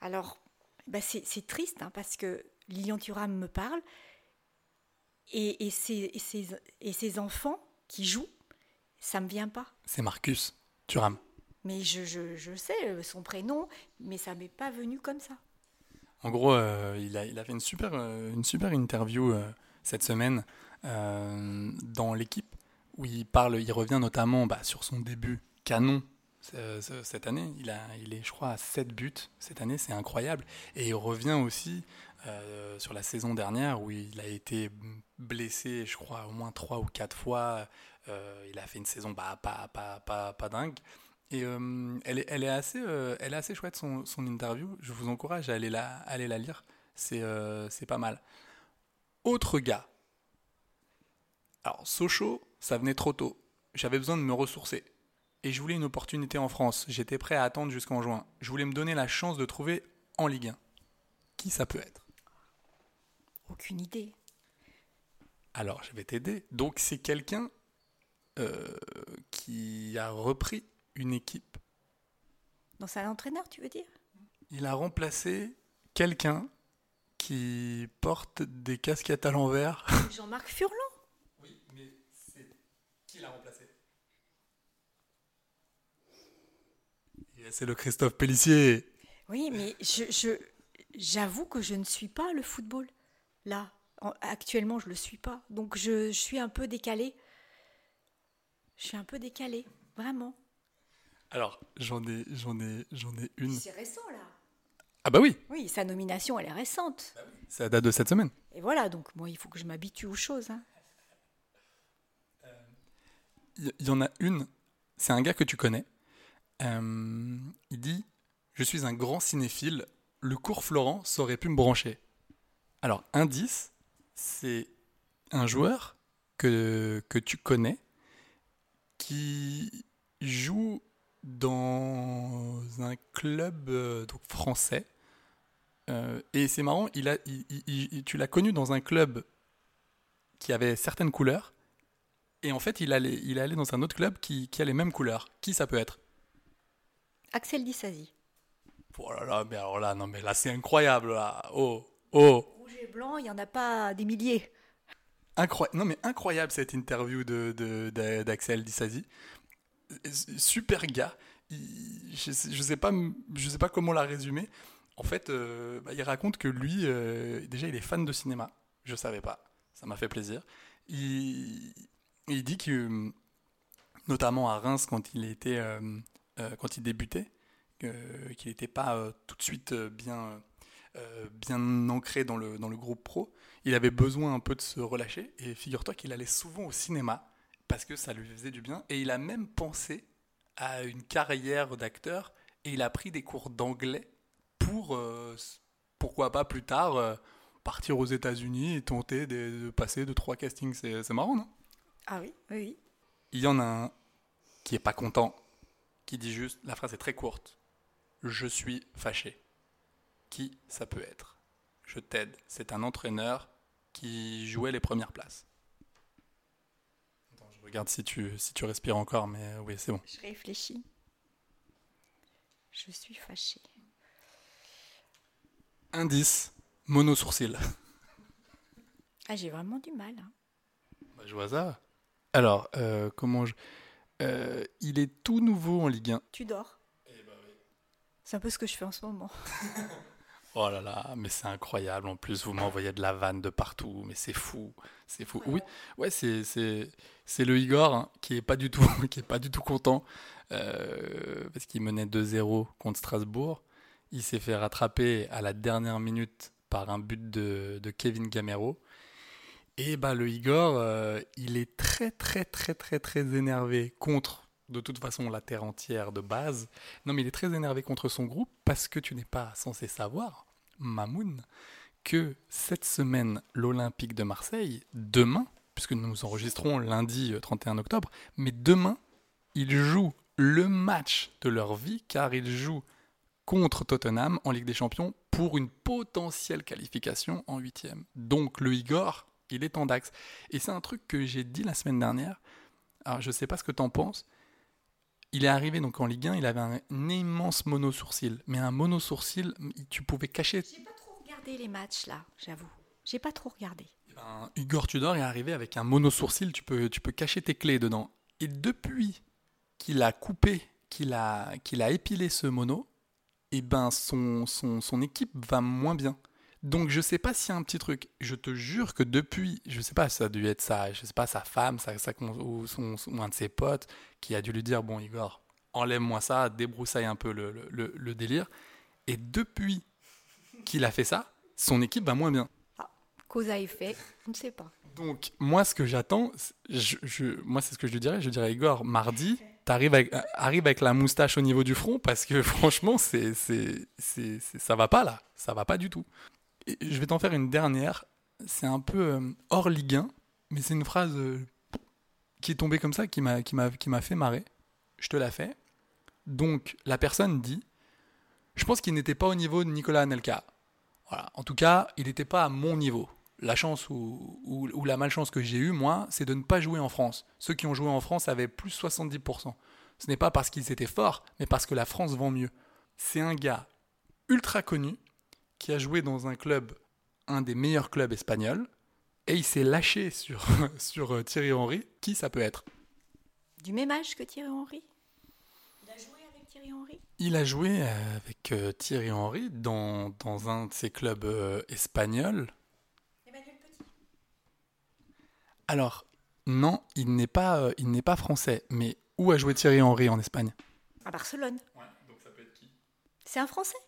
alors, bah c'est c'est triste, hein, parce que Lilian Thuram me parle, et, et, ses, et, ses, et ses enfants qui jouent, ça me vient pas. C'est Marcus Thuram. Mais je, je, je sais euh, son prénom, mais ça m'est pas venu comme ça. En gros, euh, il, a, il a fait une super, euh, une super interview euh, cette semaine euh, dans l'équipe où il parle, il revient notamment bah, sur son début canon euh, ce- cette année. Il, a, il est, je crois, à 7 buts cette année, c'est incroyable. Et il revient aussi euh, sur la saison dernière où il a été blessé, je crois, au moins 3 ou 4 fois. Il a fait une saison bah, pas, pas, pas, pas dingue. Et elle, est, elle, est assez, elle est assez chouette son, son interview. Je vous encourage à aller la, aller la lire. C'est euh, pas mal. Autre gars. Alors, Sochaux, ça venait trop tôt. J'avais besoin de me ressourcer. Et je voulais une opportunité en France. J'étais prêt à attendre jusqu'en juin. Je voulais me donner la chance de trouver en Ligue 1. Qui ça peut être? Aucune idée. Alors, je vais t'aider. Donc, c'est quelqu'un euh, qui a repris une équipe. Donc c'est un entraîneur, tu veux dire? Il a remplacé quelqu'un qui porte des casquettes à l'envers. Jean-Marc Furlan Oui, mais c'est qui l'a remplacé C'est le Christophe Pellissier. Oui, mais je, j'avoue que je ne suis pas le football. Là, En- actuellement, je le suis pas. Donc je, je suis un peu décalée. Je suis un peu décalée, vraiment. Alors, j'en ai, j'en ai, j'en ai une. C'est récent, là. Ah bah oui, Oui, sa nomination, elle est récente. ça date de cette semaine. Et voilà, donc moi, il faut que je m'habitue aux choses. hein. Il y, y en a une, c'est un gars que tu connais. Euh, il dit Je suis un grand cinéphile, le cours Florent saurait pu me brancher. Alors, indice, c'est un joueur que, tu connais qui joue dans un club euh, français. Euh, et c'est marrant, il a, tu l'as connu dans un club qui avait certaines couleurs. Et en fait, il allait, il dans un autre club qui a les mêmes couleurs. Qui ça peut être? Axel Dissasi. Oh là là, mais alors là, non, mais là, c'est incroyable, là. Oh, oh. Rouge et blanc, il n'y en a pas des milliers. Incroyable. Non, mais incroyable cette interview de, de- de- d'Axel Dissasi. Super gars. Il- je, sais, je sais pas, je sais pas comment la résumer. En fait, euh, bah, il raconte que lui, euh, déjà, il est fan de cinéma. Je savais pas. Ça m'a fait plaisir. Il, il dit que, notamment à Reims, quand il était, euh, quand il débutait, qu'il n'était pas euh, tout de suite euh, bien, euh, bien ancré dans le, dans le groupe pro. Il avait besoin un peu de se relâcher. Et figure-toi qu'il allait souvent au cinéma parce que ça lui faisait du bien. Et il a même pensé à une carrière d'acteur et il a pris des cours d'anglais pour, euh, pourquoi pas plus tard, euh, partir aux États-Unis et tenter de, de passer de trois castings. C'est marrant, non? Ah oui, oui, oui. Il y en a un qui est pas content, qui dit juste, la phrase est très courte, je suis fâché. Qui ça peut être? Je t'aide. C'est un entraîneur qui jouait les premières places. Attends, je regarde si tu, si tu respires encore, mais oui, c'est bon. Je réfléchis. Je suis fâchée. Indice, mono sourcil. Ah, j'ai vraiment du mal. hein. Bah, je vois ça. Alors, euh, comment je... Euh, il est tout nouveau en Ligue 1. Tu dors C'est un peu ce que je fais en ce moment. Oh là là, mais c'est incroyable. En plus, vous m'envoyez de la vanne de partout, mais c'est fou, c'est fou. Oui, ouais, c'est c'est c'est le Igor hein, qui est pas du tout qui est pas du tout content euh, parce qu'il menait 2-0 contre Strasbourg. Il s'est fait rattraper à la dernière minute par un but de, de Kevin Gamero. Et bah le Igor, euh, il est très très très très très énervé contre de toute façon la terre entière de base. Non mais il est très énervé contre son groupe parce que tu n'es pas censé savoir, Mamoun, que cette semaine l'Olympique de Marseille, demain, puisque nous nous enregistrons lundi euh, 31 octobre, mais demain, ils jouent le match de leur vie car ils jouent contre Tottenham en Ligue des Champions pour une potentielle qualification en huitième. Donc le Igor, il est en Dax. Et c'est un truc que j'ai dit la semaine dernière. Alors je sais pas ce que t'en penses. Il est arrivé donc en Ligue 1, il avait un, un immense mono-sourcil. Mais un mono-sourcil, tu pouvais cacher... J'ai pas trop regardé les matchs là, j'avoue. J'ai pas trop regardé. Eh ben, Igor Tudor est arrivé avec un mono-sourcil, tu peux, tu peux cacher tes clés dedans. Et depuis qu'il a coupé, qu'il a, qu'il a épilé ce mono, et ben son, son, son équipe va moins bien. Donc je sais pas s'il y a un petit truc. Je te jure que depuis, je sais pas, ça a dû être ça, je sais pas, sa femme, sa, sa- ou, son, ou un de ses potes qui a dû lui dire bon Igor, enlève-moi ça, débroussaille un peu le, le- le- le délire. Et depuis qu'il a fait ça, son équipe va moins bien. Cause à effet, on ne sait pas. Donc moi ce que j'attends, je, je- moi c'est ce que je lui dirais, je dirais Igor, mardi, t'arrives avec, arrive avec la moustache au niveau du front parce que franchement c'est, c'est, c'est- ça va pas là, ça va pas du tout. Je vais t'en faire une dernière, c'est un peu euh, hors Ligue 1, mais c'est une phrase euh, qui est tombée comme ça, qui m'a fait marrer. Je te la fais. Donc la personne dit, je pense qu'il n'était pas au niveau de Nicolas Anelka. Voilà. En tout cas, il n'était pas à mon niveau. La chance ou, ou- ou la malchance que j'ai eue, moi, c'est de ne pas jouer en France. Ceux qui ont joué en France avaient plus 70%. Ce n'est pas parce qu'ils étaient forts, mais parce que la France vend mieux. C'est un gars ultra connu qui a joué dans un club, un des meilleurs clubs espagnols, et il s'est lâché sur, sur euh, Thierry Henry. Qui ça peut être? Du même âge que Thierry Henry? Il a joué avec Thierry Henry? Il a joué euh, avec euh, Thierry Henry dans, dans un de ses clubs euh, espagnols. Alors, non, il n'est pas, euh, il n'est pas français. Mais où a joué Thierry Henry en Espagne? À Barcelone. C'est un Français?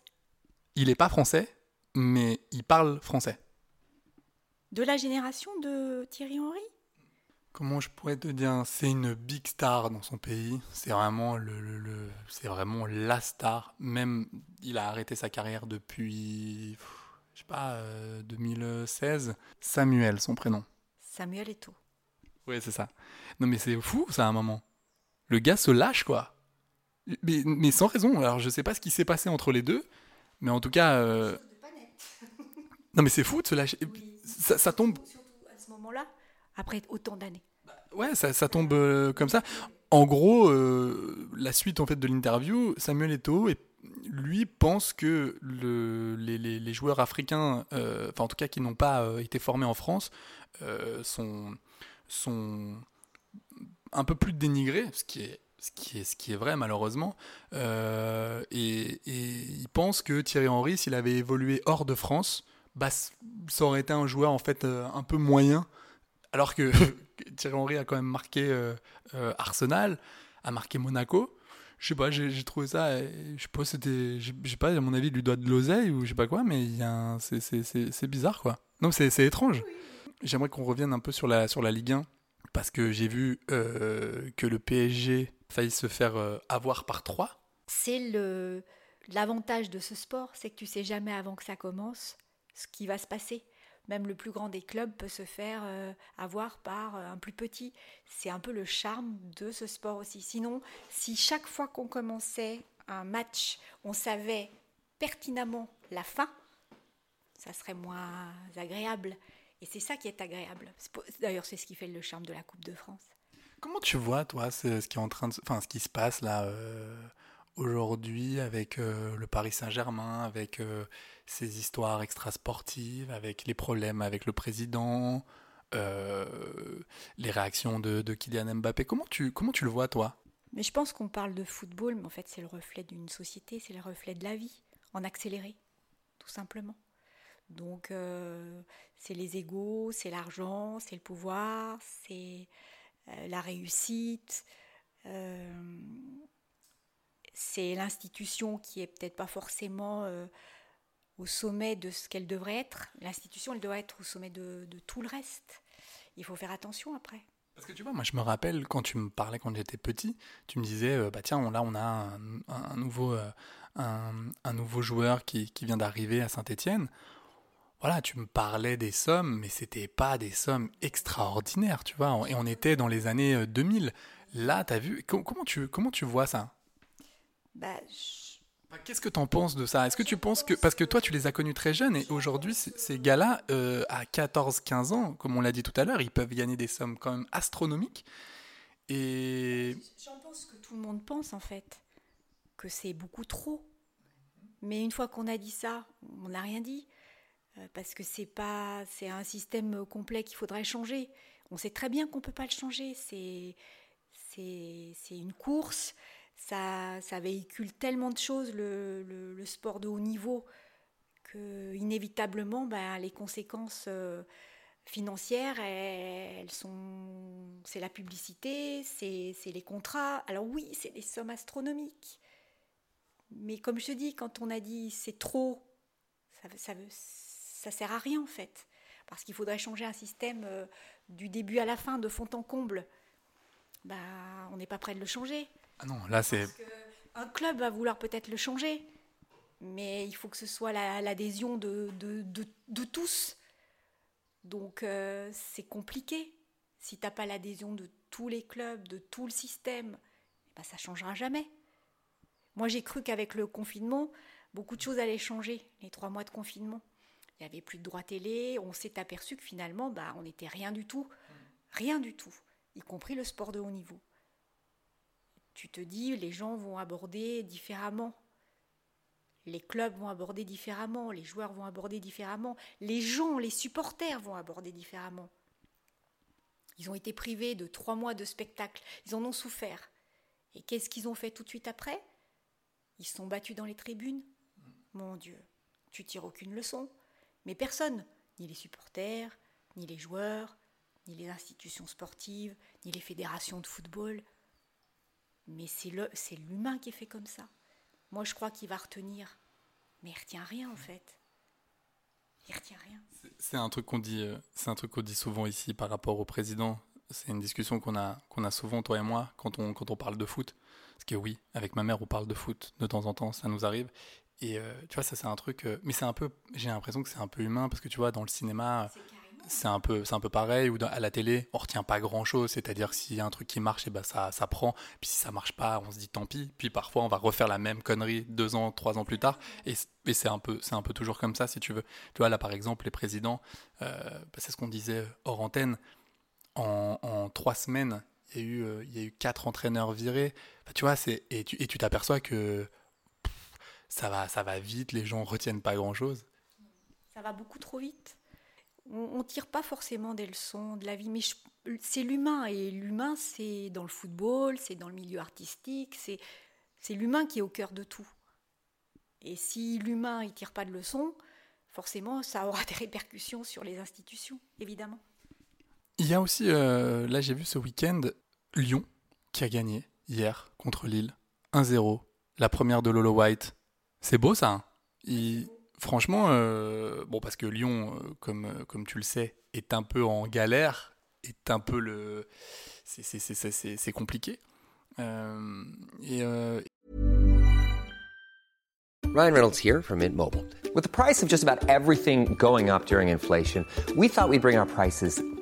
Il n'est pas français, mais il parle français. De la génération de Thierry Henry? Comment je pourrais te dire C'est une big star dans son pays. C'est vraiment le, le- le- c'est vraiment la star. Même, il a arrêté sa carrière depuis, je sais pas, euh, 2016. Samuel, son prénom. Samuel Eto'o. Oui, c'est ça. Non, mais c'est fou, ça, à un moment. Le gars se lâche, quoi. Mais, mais sans raison. Alors, je sais pas ce qui s'est passé entre les deux, mais en tout cas. euh, Non, mais c'est fou de se lâcher. Puis, Ça, ça tombe. À ce moment-là, après autant d'années. Ouais, ça, ça tombe euh, comme ça. En gros, euh, la suite en fait de l'interview, Samuel Eto'o, et lui pense que le, les, les- les joueurs africains, euh, enfin en tout cas qui n'ont pas euh, été formés en France, euh, sont, sont un peu plus dénigrés, ce qui est, ce qui est, ce qui est vrai malheureusement. Euh, et, il pense que Thierry Henry, s'il avait évolué hors de France, bah, ça aurait été un joueur en fait euh, un peu moyen alors que Thierry Henry a quand même marqué euh, Arsenal, a marqué Monaco. Je sais pas, j'ai trouvé ça. Je sais c'était. Je sais pas, à mon avis, il lui doit de l'oseille ou je sais pas quoi, mais c'est- bizarre quoi. Non, c'est étrange. J'aimerais qu'on revienne un peu sur la, sur la Ligue 1 parce que j'ai vu que le PSG failli se faire euh, avoir par 3. C'est le l'avantage de ce sport, c'est que tu sais jamais avant que ça commence ce qui va se passer. Même le plus grand des clubs peut se faire euh, avoir par euh, un plus petit. C'est un peu le charme de ce sport aussi. Sinon, si chaque fois qu'on commençait un match, on savait pertinemment la fin, ça serait moins agréable. Et c'est ça qui est agréable. D'ailleurs, c'est ce qui fait le charme de la Coupe de France. Comment tu vois, toi, ce, qui est en train de, enfin, ce qui se passe là euh, aujourd'hui avec euh, le Paris Saint-Germain, avec euh, ces histoires extrasportives, avec les problèmes avec le président, les réactions de, Kylian Mbappé? Comment tu, comment tu le vois, toi? Mais je pense qu'on parle de football, mais en fait, c'est le reflet d'une société, c'est le reflet de la vie, en accéléré, tout simplement. Donc, c'est les égaux, c'est l'argent, c'est le pouvoir, c'est la réussite, euh, c'est l'institution qui est peut-être pas forcément euh, au sommet de ce qu'elle devrait être. L'institution, elle doit être au sommet de, tout le reste. Il faut faire attention après. Parce que tu vois, moi je me rappelle quand tu me parlais quand j'étais petit, tu me disais, euh, bah tiens, on- là on a un, nouveau, euh, un nouveau joueur qui, qui vient d'arriver à Saint-Étienne. Voilà, tu me parlais des sommes, mais c'était pas des sommes extraordinaires, tu vois. Et on était dans les années euh, 2000. Là, t'as vu, com- comment tu, comment tu vois ça? Bah, je- Enfin, Qu'est-ce que tu en penses de ça? Est-ce que tu penses que... Parce que toi, tu les as connus très jeunes et aujourd'hui, ces gars-là, euh, à 14-15 ans, comme on l'a dit tout à l'heure, ils peuvent gagner des sommes quand même astronomiques. Et... J'en pense que tout le monde pense en fait que c'est beaucoup trop. Mais une fois qu'on a dit ça, on n'a rien dit Euh, parce que c'est pas c'est un système complet qu'il faudrait changer. On sait très bien qu'on peut pas le changer. C'est c'est une course. ça, ça véhicule tellement de choses, le, sport de haut niveau, que inévitablement, ben, les conséquences euh, financières, elles, sont, c'est la publicité, c'est, les contrats. Alors oui, c'est des sommes astronomiques. Mais comme je te dis, quand on a dit c'est trop, ça, ça, ça sert à rien en fait. Parce qu'il faudrait changer un système euh, du début à la fin, de fond en comble. Bah, on n'est pas prêt de le changer. Ah non, là c'est. Un club va vouloir peut-être le changer, mais il faut que ce soit l'adhésion de, de, tous. Donc euh, c'est compliqué. Si tu n'as pas l'adhésion de tous les clubs, de tout le système, bah, ça changera jamais. Moi j'ai cru qu'avec le confinement, beaucoup de choses allaient changer, les trois mois de confinement. Il n'y avait plus de droit télé, on s'est aperçu que finalement, bah, on n'était rien du tout. Rien du tout, y compris le sport de haut niveau tu te dis, les gens vont aborder différemment. Les clubs vont aborder différemment, les joueurs vont aborder différemment, les gens, les supporters vont aborder différemment. Ils ont été privés de trois mois de spectacle, ils en ont souffert. Et qu'est-ce qu'ils ont fait tout de suite après? Ils se sont battus dans les tribunes. Mon Dieu, tu tires aucune leçon. Mais personne, ni les supporters, ni les joueurs, ni les institutions sportives, ni les fédérations de football, mais c'est l'humain qui est fait comme ça. Moi, je crois qu'il va retenir. Mais il retient rien, en fait. Il retient rien. C'est un truc qu'on dit, euh, c'est dit souvent ici par rapport au président. C'est une discussion qu'on a, qu'on a souvent, toi et moi, quand on, quand on parle de foot. Parce que oui, avec ma mère, on parle de foot de temps en temps, ça nous arrive. Et euh, tu vois, ça c'est un truc. Euh, mais c'est un peu. J'ai l'impression que c'est un peu humain parce que tu vois, dans le cinéma, c'est un peu c'est un peu pareil ou à la télé on retient pas grand chose c'est-à-dire s'il y a un truc qui marche et eh ben ça ça prend. Puis si ça marche pas on se dit tant pis. Puis parfois on va refaire la même connerie deux ans trois ans plus tard. Et, c'est un peu c'est un peu toujours comme ça si tu veux. Tu vois là par exemple les présidents euh, bah, c'est ce qu'on disait hors antenne. En, trois semaines il y a eu il y a eu quatre entraîneurs virés. Tu vois c'est et tu et tu t'aperçois que ça va ça va vite les gens retiennent pas grand chose ça va beaucoup trop vite on, ne tire pas forcément des leçons de la vie, mais c'est l'humain. Et l'humain, c'est dans le football, c'est dans le milieu artistique, c'est, l'humain qui est au cœur de tout. Et si l'humain ne tire pas de leçons, forcément, ça aura des répercussions sur les institutions, évidemment. Il y a aussi, euh, là j'ai vu ce week-end, Lyon qui a gagné hier contre Lille, 1-0, la première de Lolo White. C'est beau ça. Hein franchement, euh, bon, parce que Lyon, euh, comme, euh, comme tu le sais, est un peu en galère, est un peu le. C'est compliqué. et. Ryan Reynolds here from Mint Mobile. With the price of just about everything going up during inflation, we thought we'd bring our prices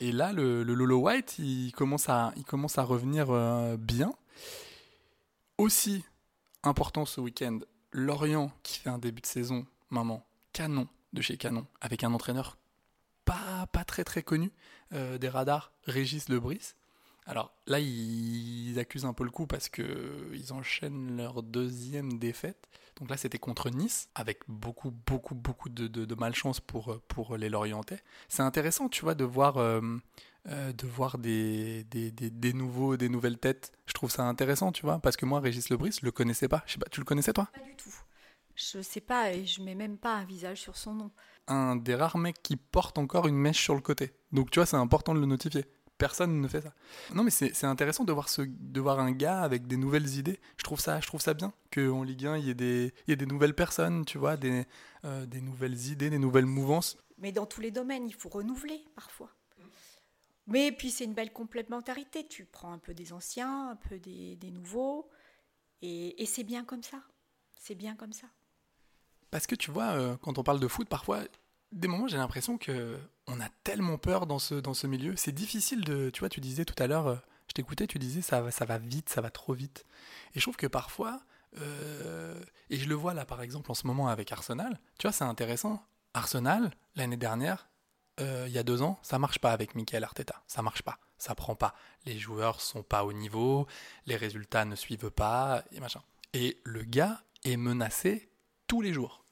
Et là le, Lolo White, il commence à revenir euh, bien. Aussi important ce week-end, Lorient qui fait un début de saison, maman, canon de chez Canon, avec un entraîneur pas, très connu euh, des radars, Régis Lebris. Alors là, ils accusent un peu le coup parce qu'ils enchaînent leur deuxième défaite. Donc là, c'était contre Nice, avec beaucoup, beaucoup, beaucoup de, de, malchance pour, pour les Lorientais. C'est intéressant, tu vois, de voir euh, euh, de voir des, des, des, nouveaux, des nouvelles têtes. Je trouve ça intéressant, tu vois, parce que moi, Régis Lebris, je le connaissais pas. Je sais pas, tu le connaissais toi? Pas du tout. Je sais pas et je mets même pas un visage sur son nom. Un des rares mecs qui porte encore une mèche sur le côté. Donc tu vois, c'est important de le notifier. Personne ne fait ça. Non, mais c'est intéressant de voir, ce, de voir un gars avec des nouvelles idées. Je trouve ça, je trouve ça bien qu'en Ligue 1, il y, ait des, il y ait des nouvelles personnes, tu vois, des, euh, des nouvelles idées, des nouvelles mouvances. Mais dans tous les domaines, il faut renouveler parfois. Mais puis c'est une belle complémentarité. Tu prends un peu des anciens, un peu des, nouveaux, et, c'est bien comme ça. C'est bien comme ça. Parce que tu vois, euh, quand on parle de foot, parfois, des moments, j'ai l'impression que on a tellement peur dans ce, dans ce milieu. C'est difficile de. Tu vois, tu disais tout à l'heure, euh, je t'écoutais, tu disais ça, ça va vite, ça va trop vite. Et je trouve que parfois, Euh, et je le vois là, par exemple, en ce moment avec Arsenal. Tu vois, c'est intéressant. Arsenal, l'année dernière, euh, il y a deux ans, ça marche pas avec Michael Arteta. Ça marche pas. Ça prend pas. Les joueurs sont pas au niveau, les résultats ne suivent pas, et machin. Et le gars est menacé tous les jours.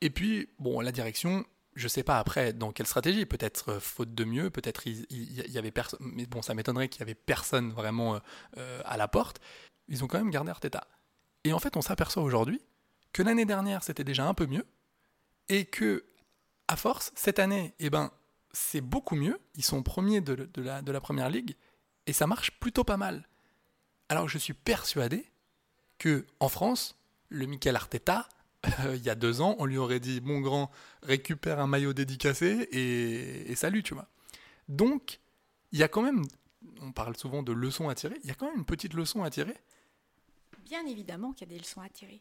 Et puis, bon, la direction, je sais pas après dans quelle stratégie, peut-être euh, faute de mieux, peut-être il, y avait personne, mais bon, ça m'étonnerait qu'il y avait personne vraiment à la porte. Ils ont quand même gardé Arteta. Et en fait, on s'aperçoit aujourd'hui que l'année dernière, c'était déjà un peu mieux, et que, à force, cette année, eh ben, c'est beaucoup mieux. Ils sont premiers de, la, de la première ligue, et ça marche plutôt pas mal. Alors je suis persuadé que en France, le Michael Arteta, euh, il y a deux ans, on lui aurait dit Mon grand, récupère un maillot dédicacé et, et salut, tu vois. Donc, il y a quand même, on parle souvent de leçons à tirer, il y a quand même une petite leçon à tirer Bien évidemment qu'il y a des leçons à tirer,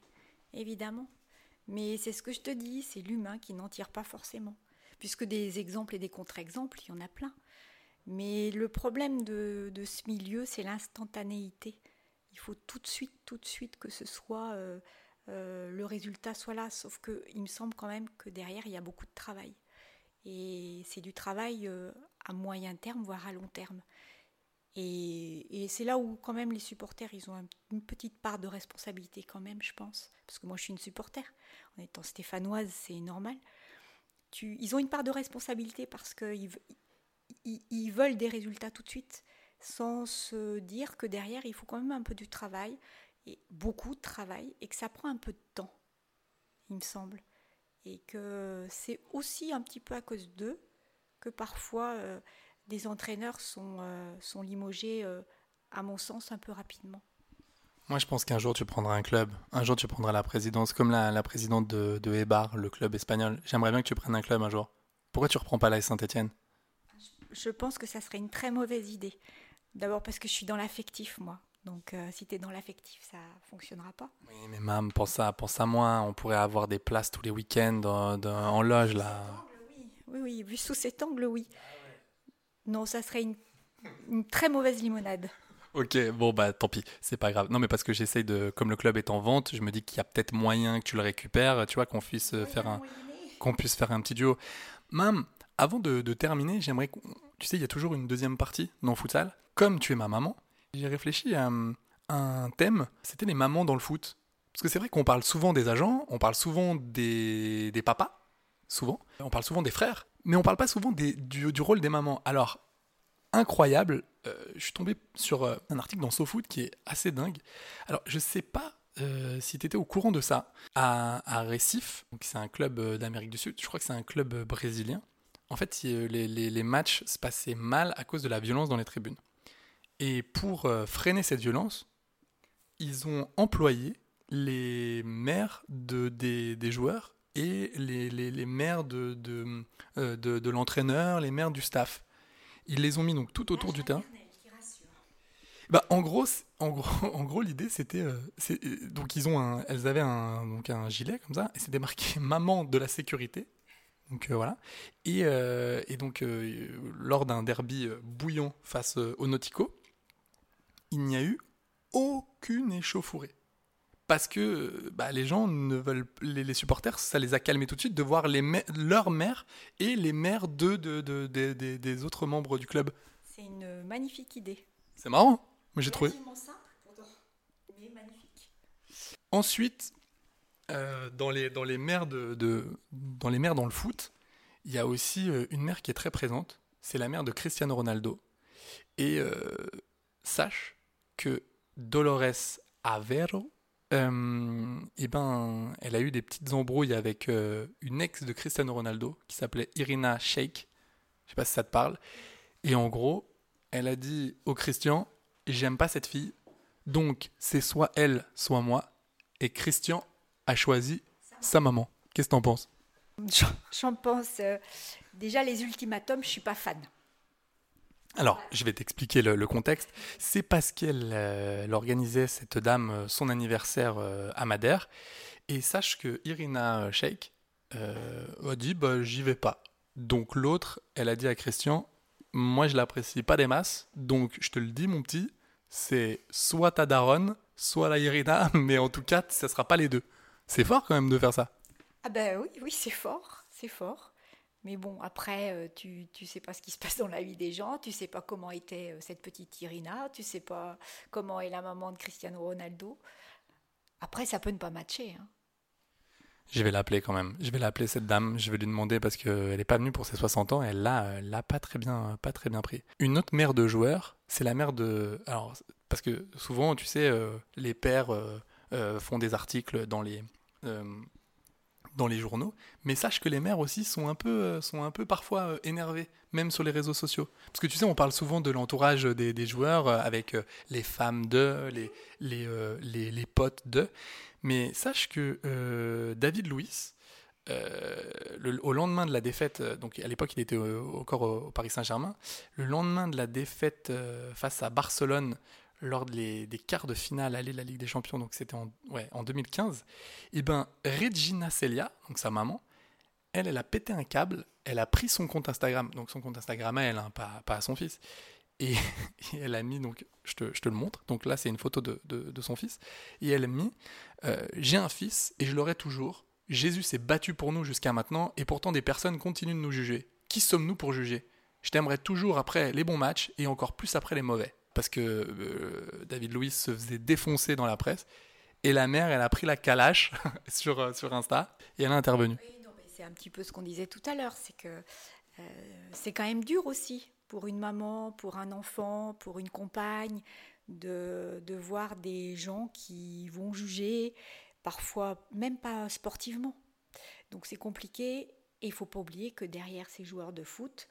évidemment. Mais c'est ce que je te dis, c'est l'humain qui n'en tire pas forcément. Puisque des exemples et des contre-exemples, il y en a plein. Mais le problème de, ce milieu, c'est l'instantanéité. Il faut tout de suite, tout de suite que ce soit euh, euh, le résultat soit là. Sauf que il me semble quand même que derrière, il y a beaucoup de travail. Et c'est du travail euh, à moyen terme, voire à long terme. Et, c'est là où quand même les supporters, ils ont une petite part de responsabilité quand même, je pense. Parce que moi, je suis une supporter. En étant stéphanoise, c'est normal. Ils ont une part de responsabilité parce qu'ils ils, veulent des résultats tout de suite, sans se dire que derrière, il faut quand même un peu du travail, et beaucoup de travail, et que ça prend un peu de temps, il me semble. Et que c'est aussi un petit peu à cause d'eux que parfois... Euh, des entraîneurs sont, euh, sont limogés, euh, à mon sens, un peu rapidement. Moi, je pense qu'un jour, tu prendras un club. Un jour, tu prendras la présidence, comme la, la présidente de, de Eibar, le club espagnol. J'aimerais bien que tu prennes un club un jour. Pourquoi tu reprends pas la Saint-Etienne? Je pense que ça serait une très mauvaise idée. D'abord parce que je suis dans l'affectif, moi. Donc, euh, si tu es dans l'affectif, ça fonctionnera pas. Oui, mais mam, pense à, pense à moi. On pourrait avoir des places tous les week-ends en loge, là. Oui, oui, oui. Vu sous cet angle, oui. Non, ça serait une, très mauvaise limonade. Ok, bon bah tant pis, c'est pas grave. Non mais parce que j'essaye de, comme le club est en vente, je me dis qu'il y a peut-être moyen que tu le récupères, tu vois, qu'on puisse faire un, qu'on puisse faire un petit duo. Mam, avant de, terminer, j'aimerais, tu sais, il y a toujours une deuxième partie dans le futsal. Comme tu es ma maman, j'ai réfléchi à, un thème. C'était les mamans dans le foot. Parce que c'est vrai qu'on parle souvent des agents, on parle souvent des, des papas, souvent, on parle souvent des frères mais on parle pas souvent du, rôle des mamans. Alors, incroyable, euh, je suis tombé sur euh, un article dans SoFoot qui est assez dingue. Alors, je sais pas euh, si tu étais au courant de ça. À, à Recife, c'est un club d'Amérique du Sud, je crois que c'est un club brésilien. En fait, les, matchs se passaient mal à cause de la violence dans les tribunes. Et pour freiner cette violence, ils ont employé les mères de, des, des joueurs et les, les, les maires de, de, euh, de, de l'entraîneur, les maires du staff. Ils les ont mis donc tout autour du terrain. Bah, en gros, en gros, en gros l'idée c'était, euh, euh, donc ils ont un, elles avaient un, donc un gilet comme ça et c'était marqué maman de la sécurité. Donc voilà. Et, et donc lors d'un derby bouillant face au Nautico, il n'y a eu aucune échauffourée parce que bah, les gens ne veulent les, supporters ça les a calmés tout de suite de voir les leurs mères et les mères de, de, des autres membres du club. C'est une magnifique idée. C'est marrant, mais j'ai trouvé. simple, mais magnifique. Ensuite, euh, dans les dans les mères de, dans les mères dans le foot, il y a aussi euh, une mère qui est très présente. C'est la mère de Cristiano Ronaldo. Et euh, sache que Dolores Avero euh, et ben, elle a eu des petites embrouilles avec euh, une ex de Cristiano Ronaldo qui s'appelait Irina Shayk. Je sais pas si ça te parle. Et en gros, elle a dit au Christian J'aime pas cette fille, donc c'est soit elle, soit moi. Et Christian a choisi sa maman. Qu'est-ce que t'en penses? J'en pense. Euh, déjà, les ultimatums, je suis pas fan. Alors, je vais t'expliquer le, contexte. C'est parce qu'elle euh, organisait, cette dame, euh, son anniversaire euh, à Madère. Et sache que Irina Sheikh a dit bah, J'y vais pas. Donc, l'autre, elle a dit à Christian Moi, je l'apprécie pas des masses. Donc, je te le dis, mon petit, c'est soit ta daronne, soit la Irina, mais en tout cas, ça sera pas les deux. C'est fort quand même de faire ça. Ah ben oui, oui, c'est fort, c'est fort. Mais bon, après, euh, tu ne sais pas ce qui se passe dans la vie des gens, tu sais pas comment était euh, cette petite Irina, tu sais pas comment est la maman de Cristiano Ronaldo. Après, ça peut ne pas matcher. Hein. Je vais l'appeler quand même. Je vais l'appeler cette dame. Je vais lui demander parce qu'elle n'est pas venue pour ses 60 ans. Elle l'a, l'a pas très bien, pas très bien pris. Une autre mère de joueur, c'est la mère de. Alors, parce que souvent, tu sais, euh, les pères font des articles dans les dans les journaux, mais sache que les mères aussi sont un peu, euh, sont un peu parfois euh, énervées, même sur les réseaux sociaux. Parce que tu sais, on parle souvent de l'entourage des, joueurs euh, avec les femmes de, les, les, les, potes de, mais sache que David Louis, au lendemain de la défaite, donc à l'époque il était encore au Paris Saint-Germain, le lendemain de la défaite face à Barcelone lors des, quarts de finale aller la Ligue des Champions, donc c'était en, ouais, en 2015, et ben Regina Celia, donc sa maman, elle, elle a pété un câble, elle a pris son compte Instagram, donc son compte Instagram à elle, hein, pas, pas, à son fils, et, elle a mis, donc je te, je te, le montre, donc là c'est une photo de, de, son fils, et elle a mis euh, J'ai un fils et je l'aurai toujours, Jésus s'est battu pour nous jusqu'à maintenant, et pourtant des personnes continuent de nous juger. Qui sommes-nous pour juger? Je t'aimerai toujours après les bons matchs et encore plus après les mauvais parce que euh, David Louis se faisait défoncer dans la presse. Et la mère, elle a pris la calache sur, euh, sur Insta et elle a intervenu. c'est un petit peu ce qu'on disait tout à l'heure, c'est que euh, c'est quand même dur aussi pour une maman, pour un enfant, pour une compagne, de, de voir des gens qui vont juger, parfois même pas sportivement. Donc c'est compliqué et il faut pas oublier que derrière ces joueurs de foot,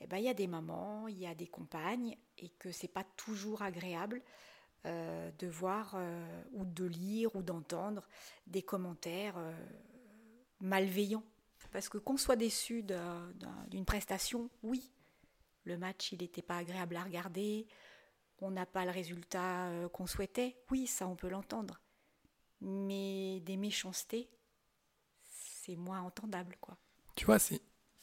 eh ben, il y a des mamans, il y a des compagnes, et que c'est pas toujours agréable euh, de voir euh, ou de lire ou d'entendre des commentaires euh, malveillants. Parce que qu'on soit déçu d'une prestation, oui, le match il n'était pas agréable à regarder, on n'a pas le résultat qu'on souhaitait, oui, ça on peut l'entendre. Mais des méchancetés, c'est moins entendable, quoi. Tu vois, c'est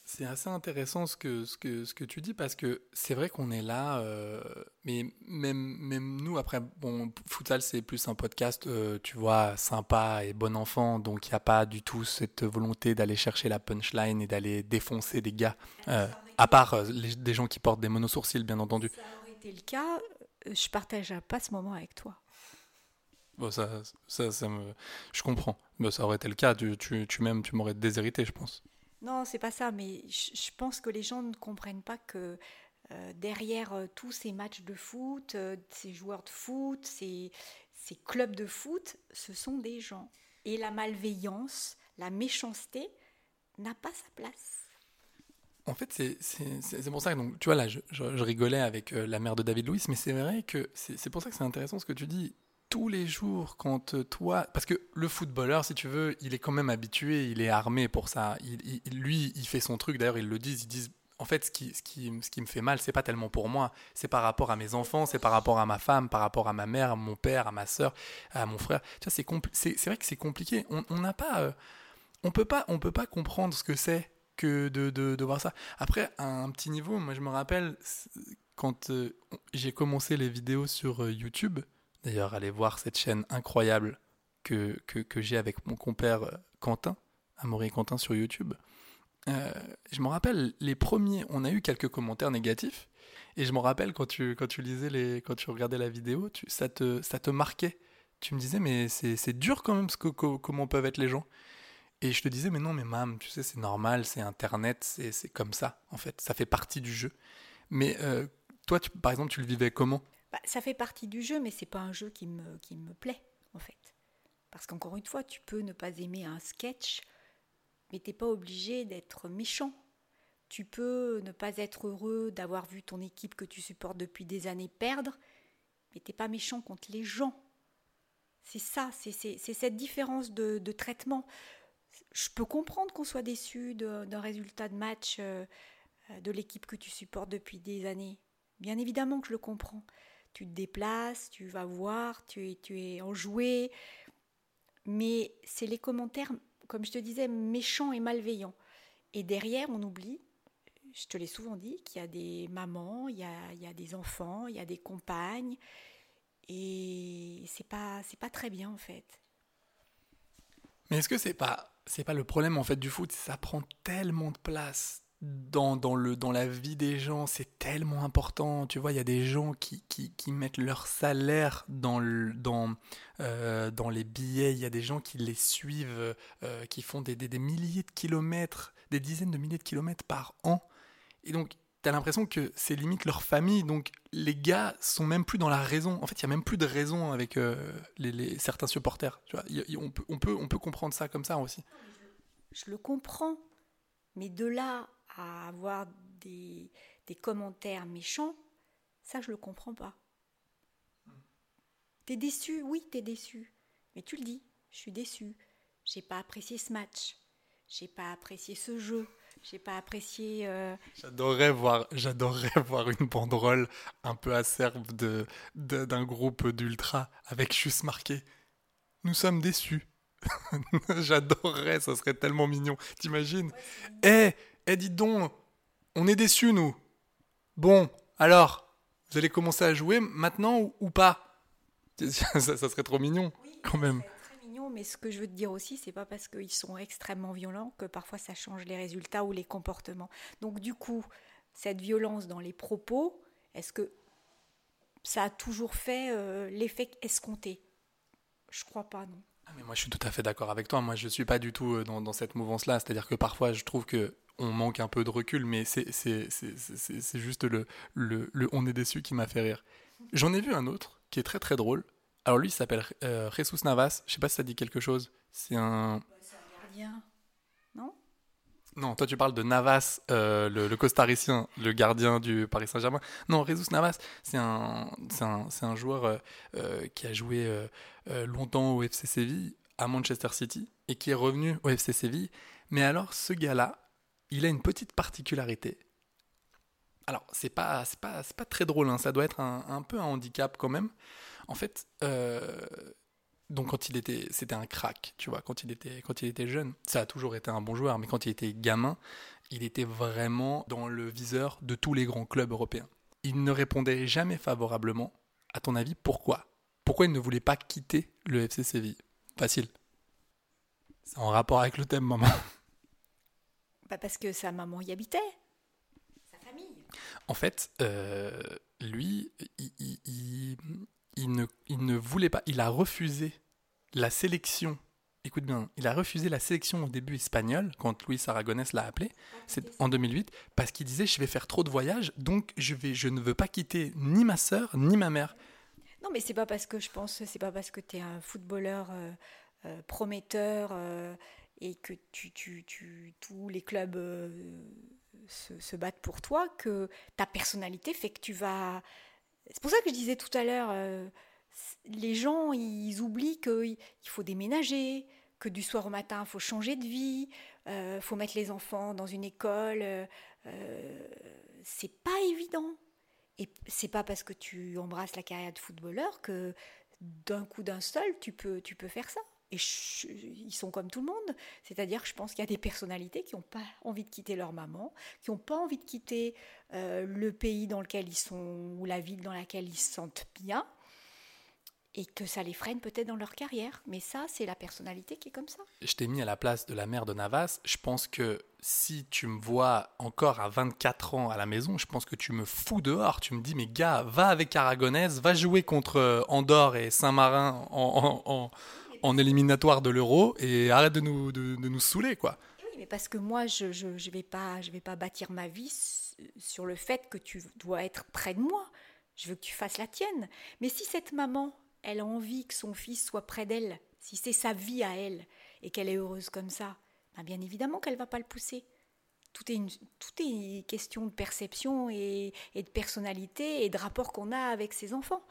c'est assez intéressant ce que, ce, que, ce que tu dis parce que c'est vrai qu'on est là, euh, mais même, même nous, après, bon, Futsal c'est plus un podcast, euh, tu vois, sympa et bon enfant, donc il n'y a pas du tout cette volonté d'aller chercher la punchline et d'aller défoncer des gars, euh, à part des gens qui portent des monosourcils, bien entendu. Ça aurait été le cas, je partagerais pas ce moment avec toi. Bon, ça, ça, ça me... Je comprends. mais ça aurait été le cas, tu, tu, tu, même, tu m'aurais déshérité, je pense. Non, c'est pas ça, mais je pense que les gens ne comprennent pas que euh, derrière euh, tous ces matchs de foot, euh, ces joueurs de foot, ces, clubs de foot, ce sont des gens. Et la malveillance, la méchanceté n'a pas sa place. En fait, c'est pour ça que, donc, tu vois, là, je, je rigolais avec la mère de David Louis, mais c'est vrai que c'est pour ça que c'est intéressant ce que tu dis tous les jours quand euh, toi. Parce que le footballeur si tu veux il est quand même habitué il est armé pour ça. Il, lui il fait son truc. D'ailleurs ils le disent. Ils disent en fait ce qui, ce qui, ce qui me fait mal c'est pas tellement pour moi. C'est par rapport à mes enfants c'est par rapport à ma femme par rapport à ma mère à mon père à ma soeur à mon frère. C'est vrai que c'est compliqué. On n'a pas euh, on peut pas on peut pas comprendre ce que c'est que de, de, voir ça. Après à un petit niveau moi je me rappelle quand euh, j'ai commencé les vidéos sur YouTube D'ailleurs, allez voir cette chaîne incroyable que, que, j'ai avec mon compère euh, Quentin, Amaury Quentin sur YouTube. Euh, je me rappelle, les premiers, on a eu quelques commentaires négatifs, et je me rappelle quand tu, quand tu lisais les, quand tu regardais la vidéo, tu, ça, te, ça te marquait. Tu me disais, mais c'est dur quand même ce que, comment peuvent être les gens. Et je te disais, mais non, mais mam, tu sais, c'est normal, c'est Internet, c'est comme ça, en fait, ça fait partie du jeu. Mais euh, toi, par exemple, tu le vivais comment? Bah, ça fait partie du jeu, mais c'est pas un jeu qui me, qui me plaît, en fait. Parce qu'encore une fois, tu peux ne pas aimer un sketch, mais t'es pas obligé d'être méchant. Tu peux ne pas être heureux d'avoir vu ton équipe que tu supportes depuis des années perdre, mais t'es pas méchant contre les gens. C'est ça, c'est cette différence de, de, traitement. Je peux comprendre qu'on soit déçu d'un résultat de match euh, de l'équipe que tu supportes depuis des années. Bien évidemment que je le comprends tu te déplaces, tu vas voir, tu es, tu es enjoué. Mais c'est les commentaires, comme je te disais, méchants et malveillants. Et derrière, on oublie, je te l'ai souvent dit, qu'il y a des mamans, il y a, des enfants, il y a des compagnes. Et c'est pas, pas très bien en fait. Mais est-ce que c'est pas, c'est pas le problème en fait du foot? Ça prend tellement de place dans, dans, le, dans la vie des gens, c'est tellement important. Tu vois, il y a des gens qui, qui, mettent leur salaire dans, le, dans, euh, dans les billets, il y a des gens qui les suivent, euh, qui font des, des, milliers de kilomètres, des dizaines de milliers de kilomètres par an. Et donc, tu as l'impression que c'est limite leur famille. Donc, les gars sont même plus dans la raison. En fait, il n'y a même plus de raison avec euh, les, certains supporters. Tu vois, on, peut, on, peut, on peut comprendre ça comme ça aussi. Je le comprends. Mais de là à avoir des, des commentaires méchants, ça je le comprends pas. T'es déçu, oui, t'es déçu. Mais tu le dis, je suis déçu. J'ai pas apprécié ce match. J'ai pas apprécié ce jeu. J'ai pas apprécié. Euh... J'adorerais voir, j'adorerais voir une banderole un peu acerbe de, de, d'un groupe d'ultra avec juste marqué. Nous sommes déçus. J'adorerais, ça serait tellement mignon. T'imagines? Eh, ouais, eh, dites donc, on est déçus, nous. Bon, alors, vous allez commencer à jouer maintenant ou, ou pas? Ça, ça, serait trop mignon, oui, quand même. Très mignon, mais ce que je veux te dire aussi, c'est pas parce qu'ils sont extrêmement violents que parfois ça change les résultats ou les comportements. Donc, du coup, cette violence dans les propos, est-ce que ça a toujours fait euh, l'effet escompté? Je crois pas, non. Ah, mais moi, je suis tout à fait d'accord avec toi. Moi, je suis pas du tout euh, dans, dans cette mouvance-là. C'est-à-dire que parfois, je trouve que on manque un peu de recul, mais c'est juste le, le, le, on est déçu qui m'a fait rire. J'en ai vu un autre qui est très très drôle. Alors lui, il s'appelle euh, Jesus Navas. Je sais pas si ça dit quelque chose. C'est un. C'est un gardien, non? Non, toi tu parles de Navas, euh, le, le, costaricien, le gardien du Paris Saint-Germain. Non, Jesus Navas, c'est un, un, un joueur euh, qui a joué longtemps au FC Séville, à Manchester City, et qui est revenu au FC Séville. Mais alors, ce gars-là, il a une petite particularité. Alors, c'est pas, c'est pas, pas très drôle, hein. ça doit être un, un, peu un handicap quand même. En fait, euh, donc quand il était, c'était un crack, tu vois, quand il était, quand il était jeune, ça a toujours été un bon joueur, mais quand il était gamin, il était vraiment dans le viseur de tous les grands clubs européens. Il ne répondait jamais favorablement. À ton avis, pourquoi? Pourquoi il ne voulait pas quitter le FC Séville? Facile. C'est en rapport avec le thème, maman. Bah parce que sa maman y habitait, sa famille. En fait, euh, lui, il, il, il, il, ne, il ne voulait pas, il a refusé la sélection. Écoute bien, il a refusé la sélection au début espagnol, quand Luis Aragonès l'a appelé, c'est en 2008, parce qu'il disait je vais faire trop de voyages, donc je, vais, je ne veux pas quitter ni ma sœur, ni ma mère. Non, mais c'est pas parce que je pense, c'est pas parce que tu es un footballeur euh, euh, prometteur euh, et que tu, tu, tu, tous les clubs euh, se, battent pour toi, que ta personnalité fait que tu vas... C'est pour ça que je disais tout à l'heure, euh, les gens, ils oublient qu'il faut déménager, que du soir au matin, il faut changer de vie, il euh, faut mettre les enfants dans une école. C'est pas évident. Et c'est pas parce que tu embrasses la carrière de footballeur que d'un coup d'un seul, tu peux, tu peux faire ça et ils sont comme tout le monde. C'est-à-dire que je pense qu'il y a des personnalités qui n'ont pas envie de quitter leur maman, qui n'ont pas envie de quitter euh, le pays dans lequel ils sont ou la ville dans laquelle ils se sentent bien et que ça les freine peut-être dans leur carrière. Mais ça, c'est la personnalité qui est comme ça. Je t'ai mis à la place de la mère de Navas. Je pense que si tu me vois encore à 24 ans à la maison, je pense que tu me fous dehors. Tu me dis, mais gars, va avec Aragonès, va jouer contre Andorre et Saint-Marin en en éliminatoire de l'euro et arrête de nous, de, nous saouler, quoi. Oui, mais parce que moi, je ne je, vais, pas, vais pas bâtir ma vie sur le fait que tu dois être près de moi. Je veux que tu fasses la tienne. Mais si cette maman, elle a envie que son fils soit près d'elle, si c'est sa vie à elle et qu'elle est heureuse comme ça, ben bien évidemment qu'elle va pas le pousser. Tout est, une, tout est question de perception et, de personnalité et de rapport qu'on a avec ses enfants.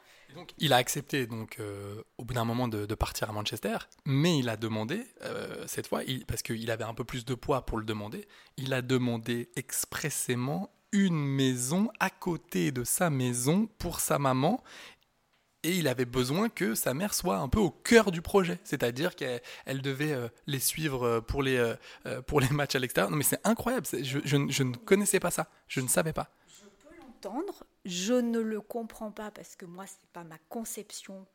Il a accepté donc euh, au bout d'un moment de, partir à Manchester, mais il a demandé euh, cette fois, parce qu'il avait un peu plus de poids pour le demander, il a demandé expressément une maison à côté de sa maison pour sa maman. Et il avait besoin que sa mère soit un peu au cœur du projet, c'est-à-dire qu'elle elle devait euh, les suivre pour les, euh, pour les matchs à l'extérieur. Non mais c'est incroyable, je, je, je ne connaissais pas ça, je ne savais pas entendre. je ne le comprends pas parce que moi, ce n'est pas ma conception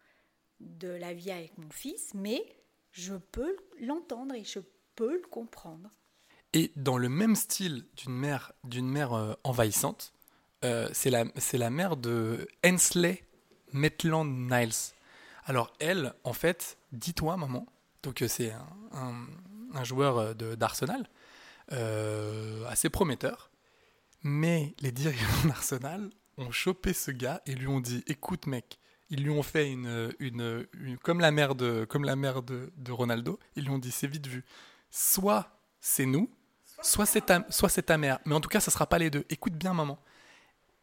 de la vie avec mon fils, mais je peux l'entendre et je peux le comprendre. Et dans le même style d'une mère, d'une mère euh, envahissante, euh, c'est la, c'est la mère de Hensley Maitland Niles. Alors elle, en fait, dis-toi maman, donc euh, c'est un, joueur de, d'Arsenal, euh, assez prometteur, mais les dirigeants d'Arsenal ont chopé ce gars et lui ont dit, écoute mec, ils lui ont fait une, une, comme la mère de, comme la de Ronaldo, ils lui ont dit, c'est vite vu, soit c'est nous, soit c'est ta, soit c'est ta mère, mais en tout cas, ça sera pas les deux. Écoute bien maman,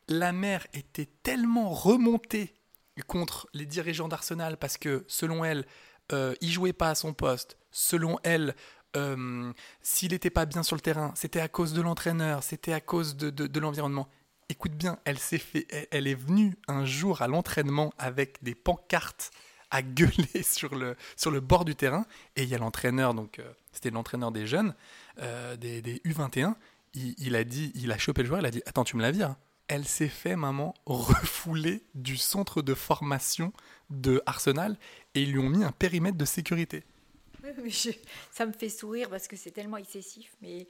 la mère était tellement remontée contre les dirigeants d'Arsenal parce que, selon elle, euh, il jouait pas à son poste. Selon elle, euh, s'il n'était pas bien sur le terrain, c'était à cause de l'entraîneur, c'était à cause de, de- l'environnement. Écoute bien, elle s'est fait, elle, est venue un jour à l'entraînement avec des pancartes à gueuler sur le, sur le bord du terrain. Et il y a l'entraîneur, donc euh, c'était l'entraîneur des jeunes, euh, des, des U21. Il, il a dit, il a chopé le joueur, il a dit Attends, tu me la vires Elle s'est fait, maman, refouler du centre de formation de Arsenal et ils lui ont mis un périmètre de sécurité. Oui, oui, je- ça me fait sourire parce que c'est tellement excessif, mais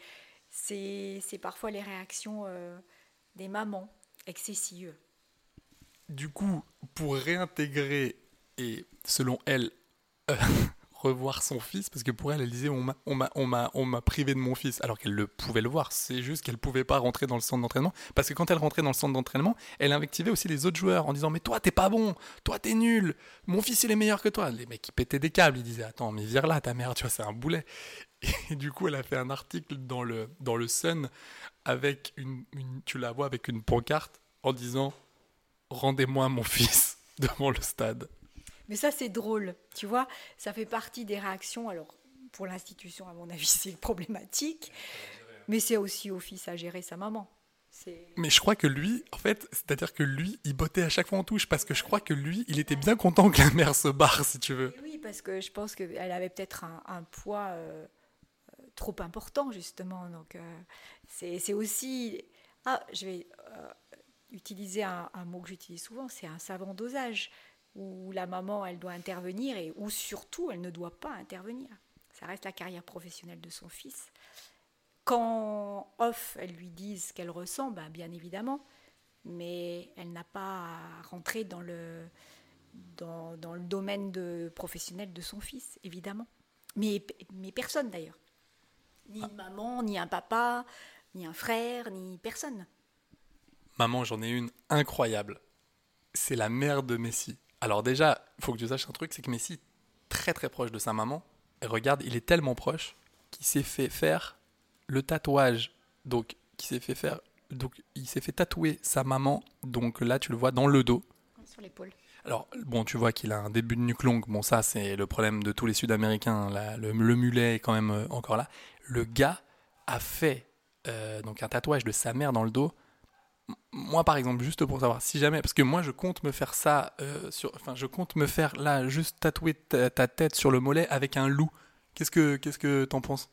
c'est c'est parfois les réactions euh, des mamans excessives. Du coup, pour réintégrer et, selon elle, euh, revoir son fils, parce que pour elle, elle disait on m'a, privé de mon fils, alors qu'elle le pouvait le voir. C'est juste qu'elle pouvait pas rentrer dans le centre d'entraînement, parce que quand elle rentrait dans le centre d'entraînement, elle invectivait aussi les autres joueurs en disant mais toi t'es pas bon, toi t'es nul, mon fils il est meilleur que toi. Les mecs ils pétaient des câbles, ils disaient attends mais vire là ta mère, tu vois c'est un boulet. Et du coup elle a fait un article dans le dans le Sun avec une, une- tu la vois avec une pancarte en disant rendez-moi mon fils devant le stade. Mais ça, c'est drôle, tu vois, ça fait partie des réactions. Alors, pour l'institution, à mon avis, c'est problématique, mais c'est aussi au fils à gérer sa maman. Mais je crois que lui, en fait, c'est-à-dire que lui, il bottait à chaque fois en touche parce que je crois que lui, il était bien content que la mère se barre, si tu veux. Et Oui, parce que je pense qu'elle avait peut-être un, un poids euh, euh, trop important, justement. Donc, euh, c'est c'est aussi. Ah, je vais euh, utiliser un, un mot que j'utilise souvent c'est un savant dosage, où la maman, elle doit intervenir et où surtout, elle ne doit pas intervenir. Ça reste la carrière professionnelle de son fils. Quand off, elle lui disent ce qu'elle ressent, ben, bien évidemment, mais elle n'a pas à rentrer dans le, dans, dans le domaine de, professionnel de son fils, évidemment. Mais, mais personne d'ailleurs. Ni une maman, ni un papa, ni un frère, ni personne. Maman, j'en ai une incroyable. C'est la mère de Messi. Alors déjà, il faut que tu saches un truc, c'est que Messi, très très proche de sa maman, et regarde, il est tellement proche qu'il s'est fait faire le tatouage. Donc, qui s'est fait faire, donc il s'est fait tatouer sa maman. Donc là, tu le vois dans le dos. Sur l'épaule. Alors, bon, tu vois qu'il a un début de nuque longue. Bon, ça, c'est le problème de tous les Sud-Américains. là. Le, le mulet est quand même euh, encore là. Le gars a fait euh, donc un tatouage de sa mère dans le dos. Moi, par exemple, juste pour savoir, si jamais, parce que moi, je compte me faire ça, euh, sur, enfin, je compte me faire là, juste tatouer ta, ta tête sur le mollet avec un loup. Qu'est-ce que, qu'est-ce que t'en penses?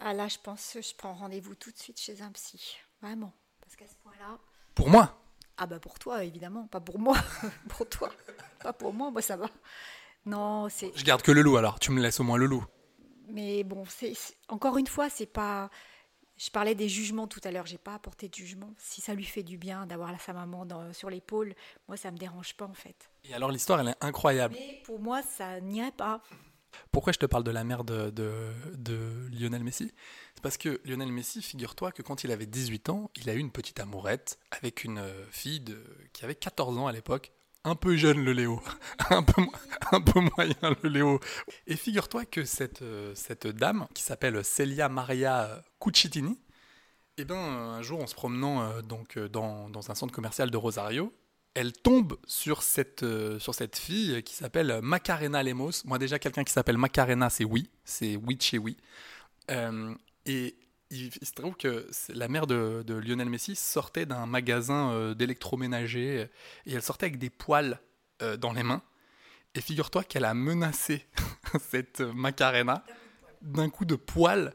Ah là, je pense que je prends rendez-vous tout de suite chez un psy. Vraiment. Parce qu'à ce point-là. Pour moi? Ah bah pour toi, évidemment. Pas pour moi. pour toi. Pas pour moi, moi ça va. Non, c'est. Je garde que le loup alors. Tu me laisses au moins le loup. Mais bon, c'est- encore une fois, c'est pas. Je parlais des jugements tout à l'heure, j'ai pas apporté de jugement. Si ça lui fait du bien d'avoir sa maman dans- sur l'épaule, moi ça me dérange pas en fait. Et alors, l'histoire, elle est incroyable. Mais pour moi, ça n'irait pas. Pourquoi je te parle de la mère de, de, de Lionel Messi? C'est parce que Lionel Messi, figure-toi que quand il avait 18 ans, il a eu une petite amourette avec une euh, fille de, qui avait 14 ans à l'époque. Un peu jeune le Léo, un peu, un peu moyen le Léo. Et figure-toi que cette, euh, cette dame, qui s'appelle Celia Maria Cucitini, eh ben, un jour en se promenant euh, donc, euh, dans, dans un centre commercial de Rosario, elle tombe sur cette, sur cette fille qui s'appelle Macarena Lemos. Moi, déjà, quelqu'un qui s'appelle Macarena, c'est oui. C'est oui chez oui. Et il, il se trouve que la mère de, de Lionel Messi sortait d'un magasin euh, d'électroménager et elle sortait avec des poils euh, dans les mains. Et figure-toi qu'elle a menacé cette Macarena d'un coup de poil.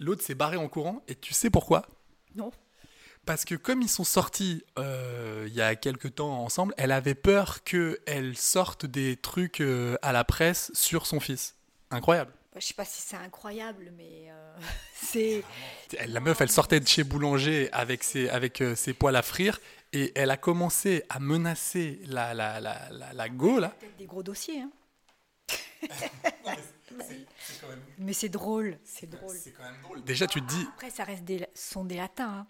L'autre s'est barré en courant. Et tu sais pourquoi? Non. Parce que comme ils sont sortis euh, il y a quelques temps ensemble, elle avait peur qu'elle sorte des trucs à la presse sur son fils. Incroyable. Bah, je sais pas si c'est incroyable, mais euh, c'est. La meuf, elle sortait de chez Boulanger avec ses, avec, euh, ses poils à frire et elle a commencé à menacer la, la, la, la, la go, là. Peut-être des gros dossiers, hein. mais c'est drôle, c'est drôle. C'est quand même drôle. Déjà, tu te dis. Après, ça reste des, sont des latins. Hein.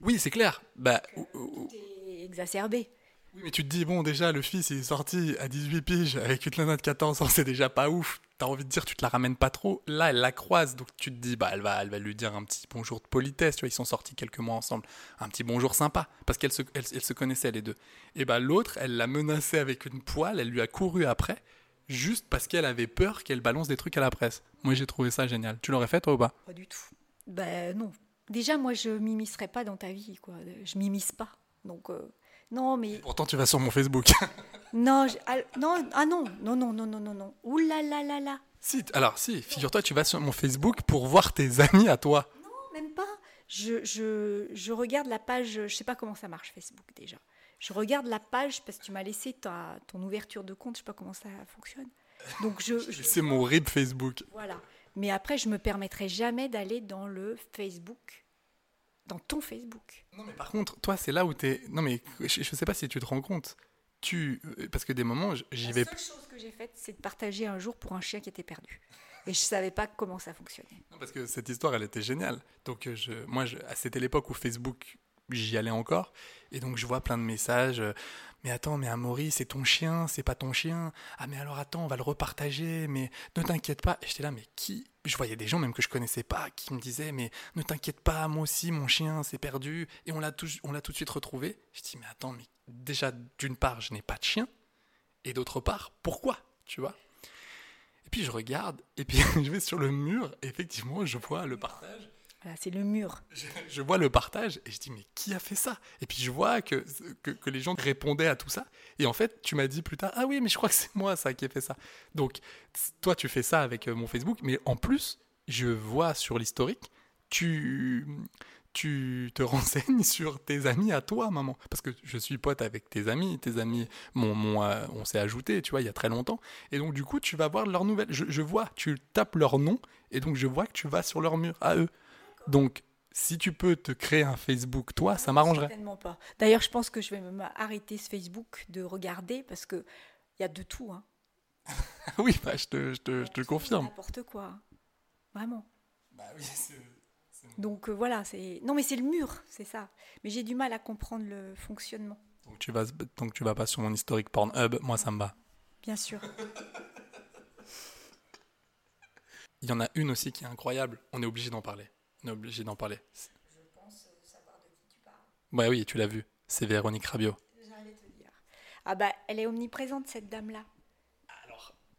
Oui, c'est clair. Bah, exacerbé. Oui, mais tu te dis, bon, déjà, le fils il est sorti à 18 piges avec une nana de 14 ans, c'est déjà pas ouf. T'as envie de dire, tu te la ramènes pas trop. Là, elle la croise, donc tu te dis, bah, elle va, elle lui dire un petit bonjour de politesse. Tu vois, ils sont sortis quelques mois ensemble. Un petit bonjour sympa, parce qu'elles se, se connaissaient les deux. Et bah, l'autre, elle l'a menacé avec une poêle, elle lui a couru après, juste parce qu'elle avait peur qu'elle balance des trucs à la presse. Moi, j'ai trouvé ça génial. Tu l'aurais fait, toi, ou pas? Pas du tout. Ben non. Déjà, moi, je m'immiscerai pas dans ta vie, quoi. Je m'immisce pas. Donc, euh, non, mais. Pourtant, tu vas sur mon Facebook. non, je- ah, non, ah non, non, non, non, non, non, non. Ouh là là là là. si, alors, si, figure-toi, tu vas sur mon Facebook pour voir tes amis à toi. Non, même pas. Je, je, je regarde la page, je sais pas comment ça marche Facebook déjà. Je regarde la page parce que tu m'as laissé ta, ton ouverture de compte, je sais pas comment ça fonctionne. Donc je, C'est mon RIP Facebook. voilà. Mais après, je me permettrai jamais d'aller dans le Facebook, dans ton Facebook. Non, mais par contre, toi, c'est là où t'es. Non, mais je, je sais pas si tu te rends compte. Tu. euh, Parce que des moments, j'y vais. La seule chose que j'ai faite, c'est de partager un jour pour un chien qui était perdu. Et je savais pas comment ça fonctionnait. Non, parce que cette histoire, elle était géniale. Donc, euh, je, moi, je, à- c'était l'époque où Facebook, j'y allais encore. Et donc, je vois plein de messages. euh, mais attends, mais Amaury, c'est ton chien, c'est pas ton chien. Ah, mais alors attends, on va le repartager, mais ne t'inquiète pas. Et j'étais là, mais qui Je voyais des gens même que je connaissais pas qui me disaient, mais ne t'inquiète pas, moi aussi, mon chien s'est perdu. Et on l'a tout, on l'a tout de suite retrouvé. Je dis, mais attends, mais déjà, d'une part, je n'ai pas de chien. Et d'autre part, pourquoi Tu vois? Et puis je regarde, et puis je vais sur le mur, et effectivement, je vois le partage. C'est le mur. Je, vois le partage, et je dis, mais qui a fait ça? Et puis je vois que, que, les gens répondaient à tout ça. Et en fait, tu m'as dit plus tard, ah oui, mais je crois que c'est moi, ça, qui ai fait ça. Donc, toi, tu fais ça avec euh, mon Facebook, mais en plus, je vois sur l'historique, tu, tu te renseignes sur tes amis à toi, maman. Parce que je suis pote avec tes amis, tes amis, m'ont- m'ont, euh, on s'est ajouté, tu vois, il y a très longtemps. Et donc, du coup, tu vas voir leurs nouvelles. Je, je vois, tu tapes leur nom, et donc je vois que tu vas sur leur mur à eux. Donc, si tu peux te créer un Facebook, toi, ça m'arrangerait. Certainement pas. D'ailleurs, je pense que je vais même arrêter ce Facebook de regarder parce que il y a de tout. Hein. oui, bah, je te, je te, je te confirme. N'importe quoi. hein. Vraiment. Bah oui, c'est- Donc euh, voilà, c'est. Non, mais c'est le mur, c'est ça. Mais j'ai du mal à comprendre le fonctionnement. donc, tu vas, donc tu vas pas sur mon historique Pornhub, moi ça me va. Bien sûr. Il y en a une aussi qui est incroyable, on est obligé d'en parler. On est obligé d'en parler. Je pense savoir de qui tu parles. Oui, tu l'as vu, c'est Véronique Rabiot. J'allais te dire. Ah bah, elle est omniprésente cette dame-là.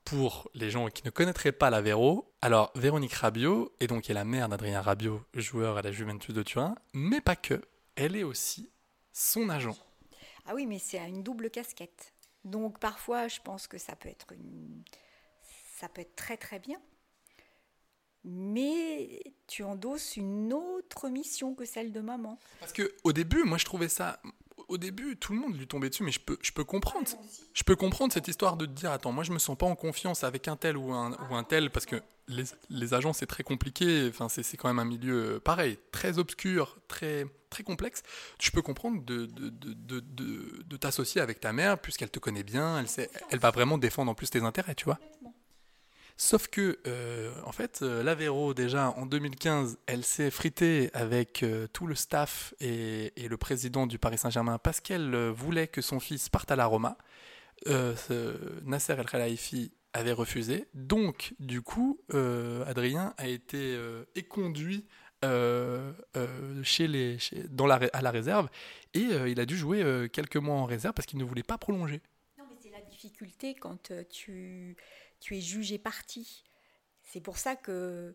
Pour les gens qui ne connaîtraient pas la Véro, alors Véronique Rabiot est donc est la mère d'Adrien Rabiot, joueur à la Juventus de Turin, mais pas que. Elle est aussi son agent. Ah oui, mais c'est une double casquette. Donc parfois, je pense que ça peut être une, ça peut être très très bien. Mais tu endosses une autre mission que celle de maman. Parce que au début, moi je trouvais ça. Au début, tout le monde lui tombait dessus, mais je peux, je peux comprendre. Je peux comprendre cette histoire de te dire attends, moi je me sens pas en confiance avec un tel ou un, ou un tel, parce que les, les agents c'est très compliqué, enfin, c'est c'est quand même un milieu euh, pareil, très obscur, très, très complexe. Je peux comprendre de, de, de, de, de- de t'associer avec ta mère, puisqu'elle te connaît bien, elle, sait, elle va vraiment défendre en plus tes intérêts, tu vois. Sauf que, euh, en fait, euh, l'Avero, déjà en 2015, elle s'est fritée avec euh, tout le staff et, le président du Paris Saint-Germain parce qu'elle voulait que son fils parte à la Roma. Nasser El Khelaifi avait refusé. Donc, du coup, Adrien a été éconduit chez les, dans la, à la réserve et il a dû jouer quelques mois en réserve parce qu'il ne voulait pas prolonger. Non, mais c'est la difficulté quand tu, tu es jugé parti. C'est pour ça que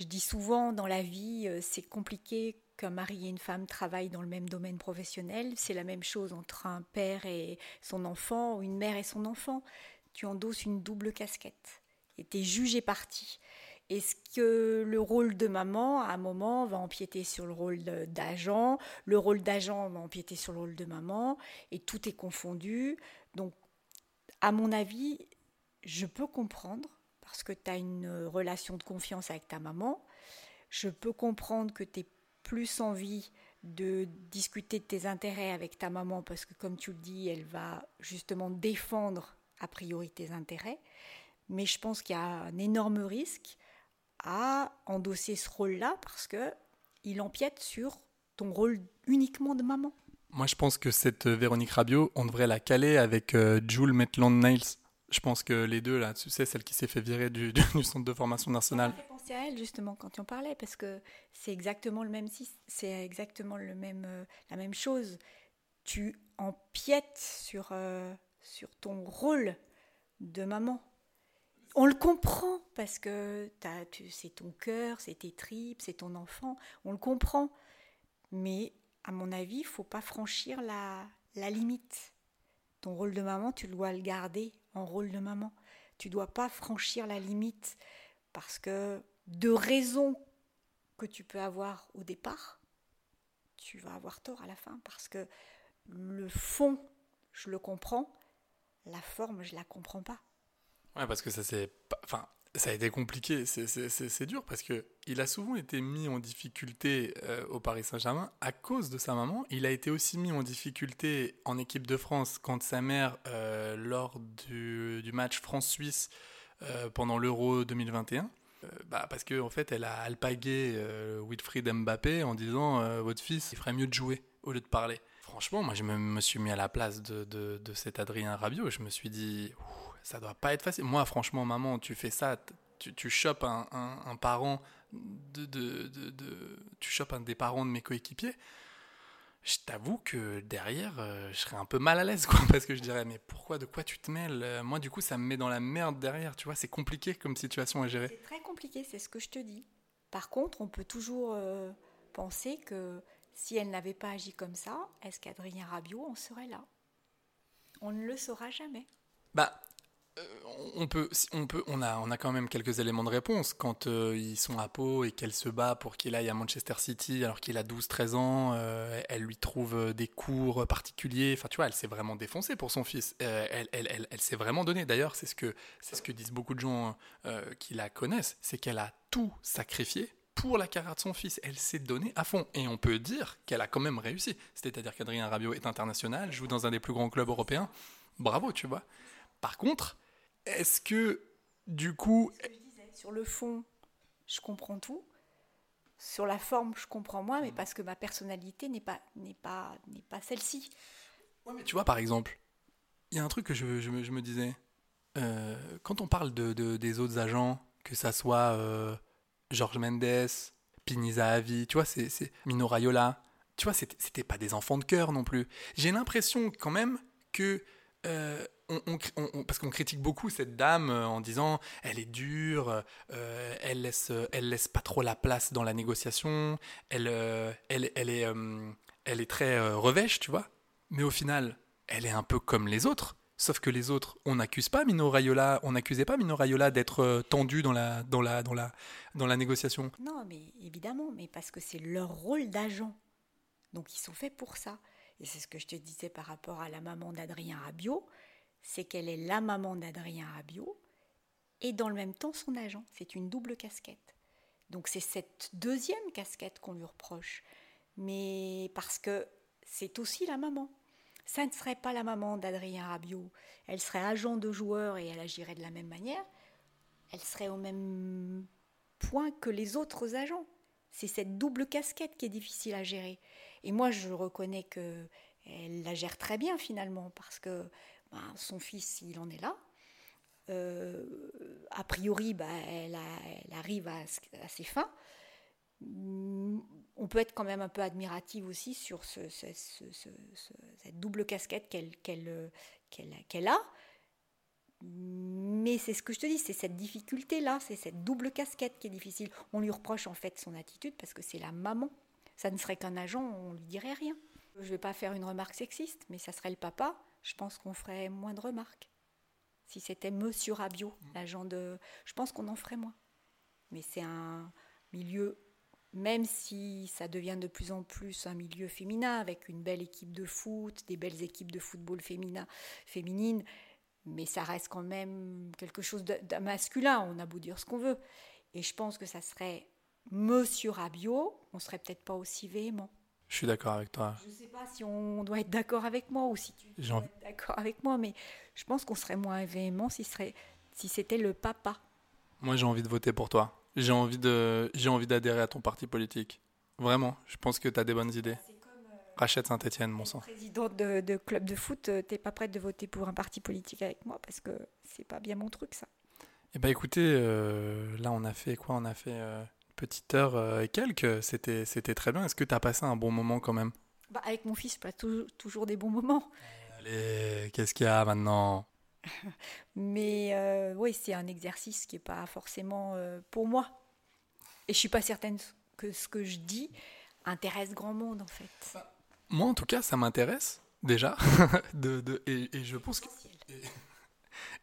je dis souvent dans la vie, euh, c'est compliqué qu'un mari et une femme travaillent dans le même domaine professionnel. C'est la même chose entre un père et son enfant ou une mère et son enfant. Tu endosses une double casquette et tu es jugé parti. Est-ce que le rôle de maman, à un moment, va empiéter sur le rôle d'agent? Le rôle d'agent va empiéter sur le rôle de maman Et tout est confondu. Donc, à mon avis, je peux comprendre, parce que tu as une relation de confiance avec ta maman. Je peux comprendre que tu aies plus envie de discuter de tes intérêts avec ta maman, parce que comme tu le dis, elle va justement défendre a priori tes intérêts. Mais je pense qu'il y a un énorme risque à endosser ce rôle-là parce que il empiète sur ton rôle uniquement de maman. Moi, je pense que cette euh, Véronique Rabiot, on devrait la caler avec euh, Jules Maitland Niles. Je pense que les deux, là, tu sais, celle qui s'est fait virer du, centre de formation nationale. J'ai pensé à elle justement quand tu en parlais parce que c'est exactement le même c'est exactement le même euh, la même chose. Tu empiètes sur sur ton rôle de maman on le comprend parce que c'est ton cœur, c'est tes tripes, c'est ton enfant, on le comprend. Mais à mon avis, il faut pas franchir la, la limite. Ton rôle de maman, tu dois le garder en rôle de maman. Tu dois pas franchir la limite parce que de raisons que tu peux avoir au départ, tu vas avoir tort à la fin parce que le fond, je le comprends, la forme, je la comprends pas. Ouais, parce que ça c'est, enfin, ça a été compliqué. C'est dur parce que il a souvent été mis en difficulté euh, au Paris Saint-Germain à cause de sa maman. Il a été aussi mis en difficulté en équipe de France quand sa mère, euh, lors du, match France-Suisse euh, pendant l'Euro 2021. Bah parce qu'en en fait, elle a alpagué Wilfried Mbappé en disant Votre fils, il ferait mieux de jouer au lieu de parler. Franchement, moi, je me, suis mis à la place de, de, de cet Adrien Rabiot. Je me suis dit ça doit pas être facile. Moi, franchement, maman, tu fais ça, tu, tu chopes un, un, parent de, de, de, tu chopes un des parents de mes coéquipiers. Je t'avoue que derrière, euh, je serais un peu mal à l'aise, quoi, parce que je dirais, mais pourquoi, de quoi tu te mêles? Euh, Moi, du coup, ça me met dans la merde derrière, tu vois, c'est compliqué comme situation à gérer. C'est très compliqué, c'est ce que je te dis. Par contre, on peut toujours euh, penser que si elle n'avait pas agi comme ça, est-ce qu'Adrien Rabiot en serait là? On ne le saura jamais. Bah, on peut, on peut, on a, on a quand même quelques éléments de réponse quand euh, ils sont à Pau et qu'elle se bat pour qu'il aille à Manchester City alors qu'il a 12-13 ans. Euh, elle lui trouve euh, des cours particuliers. Enfin, tu vois, elle s'est vraiment défoncée pour son fils. elle, elle, elle, s'est vraiment donnée. D'ailleurs, c'est ce que, c'est ce que disent beaucoup de gens qui la connaissent, c'est qu'elle a tout sacrifié pour la carrière de son fils. Elle s'est donnée à fond. Et on peut dire qu'elle a quand même réussi. C'est-à-dire qu'Adrien Rabiot est international, joue dans un des plus grands clubs européens. Bravo, tu vois. Par contre, est-ce que, du coup... Sur le fond, je comprends tout. Sur la forme, je comprends moins, mais parce que ma personnalité n'est pas, n'est pas, n'est pas celle-ci. Ouais, mais tu vois, par exemple, il y a un truc que je, je, me, je me, disais. Euh, quand on parle de, de, des autres agents, que ça soit euh, Georges Mendes, Piniza Avi, tu vois, c'est, c'est Mino Raiola, tu vois, c'était, c'était pas des enfants de cœur non plus. J'ai l'impression quand même que euh, parce qu'on critique beaucoup cette dame euh, en disant elle est dure, euh, elle laisse, elle laisse pas trop la place dans la négociation, elle, elle, elle est, elle est très revêche, tu vois. Mais au final, elle est un peu comme les autres. Sauf que les autres, on n'accuse pas Mino Raiola, on n'accusait pas Mino d'être tendu dans la, dans, la, dans, la, dans la négociation. Non, mais évidemment, mais parce que c'est leur rôle d'agent. Donc ils sont faits pour ça. Et c'est ce que je te disais par rapport à la maman d'Adrien Rabiot c'est qu'elle est la maman d'Adrien Rabiot et dans le même temps son agent. C'est une double casquette. Donc c'est cette deuxième casquette qu'on lui reproche. Mais parce que c'est aussi la maman. Ça ne serait pas la maman d'Adrien Rabiot. Elle serait agent de joueur et elle agirait de la même manière. Elle serait au même point que les autres agents. C'est cette double casquette qui est difficile à gérer. Et moi, je reconnais que elle la gère très bien finalement parce que bah, son fils, il en est là. Euh, a priori, bah, elle, arrive à, ses fins. On peut être quand même un peu admirative aussi sur cette double casquette qu'elle a. Mais c'est ce que je te dis, c'est cette difficulté-là, c'est cette double casquette qui est difficile. On lui reproche en fait son attitude parce que c'est la maman. Ça ne serait qu'un agent, on lui dirait rien. Je ne vais pas faire une remarque sexiste, mais ça serait le papa je pense qu'on ferait moins de remarques. Si c'était Monsieur Rabiot, l'agent de. Je pense qu'on en ferait moins. mais c'est un milieu, même si ça devient de plus en plus un milieu féminin, avec une belle équipe de foot, des belles équipes de football féminin, féminine, mais ça reste quand même quelque chose de, de masculin, on a beau dire ce qu'on veut. Et je pense que ça serait Monsieur Rabiot, on serait peut-être pas aussi véhément. Je suis d'accord avec toi. Je ne sais pas si on doit être d'accord avec moi ou si tu dois être d'accord avec moi, mais je pense qu'on serait moins véhément si, serait, si c'était le papa. Moi, j'ai envie de voter pour toi. J'ai envie de, j'ai envie d'adhérer à ton parti politique. Vraiment, je pense que tu as des bonnes idées. Comme, euh, Rachète Saint-Etienne, mon sang. Présidente de, de, club de foot, euh, t'es pas prête de voter pour un parti politique avec moi parce que c'est pas bien mon truc, ça. Eh ben écoutez, euh, là on a fait quoi? On a fait euh, petite heure euh, et quelques. C'était, c'était très bien. Est-ce que tu as passé un bon moment quand même? Bah, Avec mon fils, pas tou- toujours des bons moments. Allez, qu'est-ce qu'il y a maintenant? Mais euh, oui, c'est un exercice qui n'est pas forcément euh, pour moi. Et je suis pas certaine que ce que je dis intéresse grand monde en fait. Moi en tout cas, ça m'intéresse déjà. de, de, et, et je pense que.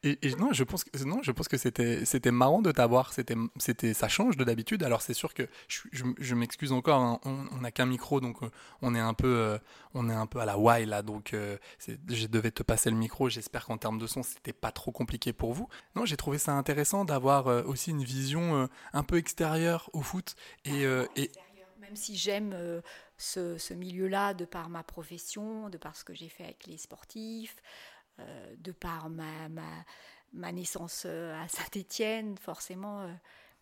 Et, et non, je pense que non, je pense que c'était c'était marrant de t'avoir. C'était c'était ça change de d'habitude. Alors c'est sûr que je, je, je m'excuse encore. hein, on n'a qu'un micro, donc euh, on est un peu euh, on est un peu à la why là. Donc euh, je devais te passer le micro. J'espère qu'en termes de son, c'était pas trop compliqué pour vous. Non, j'ai trouvé ça intéressant d'avoir euh, aussi une vision un peu extérieure au foot et et Même si j'aime ce, ce milieu-là de par ma profession, de par ce que j'ai fait avec les sportifs, euh, de par ma, ma, ma naissance euh, à Saint-Étienne, forcément. euh,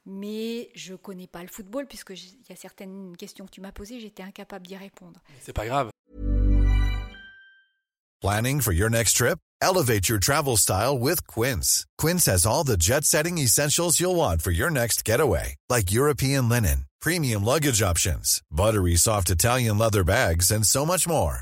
mais je connais pas le football puisque il y a certaines questions que tu m'as posées, j'étais incapable d'y répondre. c'est pas grave. Planning for your next trip? Elevate your travel style with Quince. Quince has all the jet setting essentials you'll want for your next getaway, like European linen, premium luggage options, buttery soft Italian leather bags, and so much more.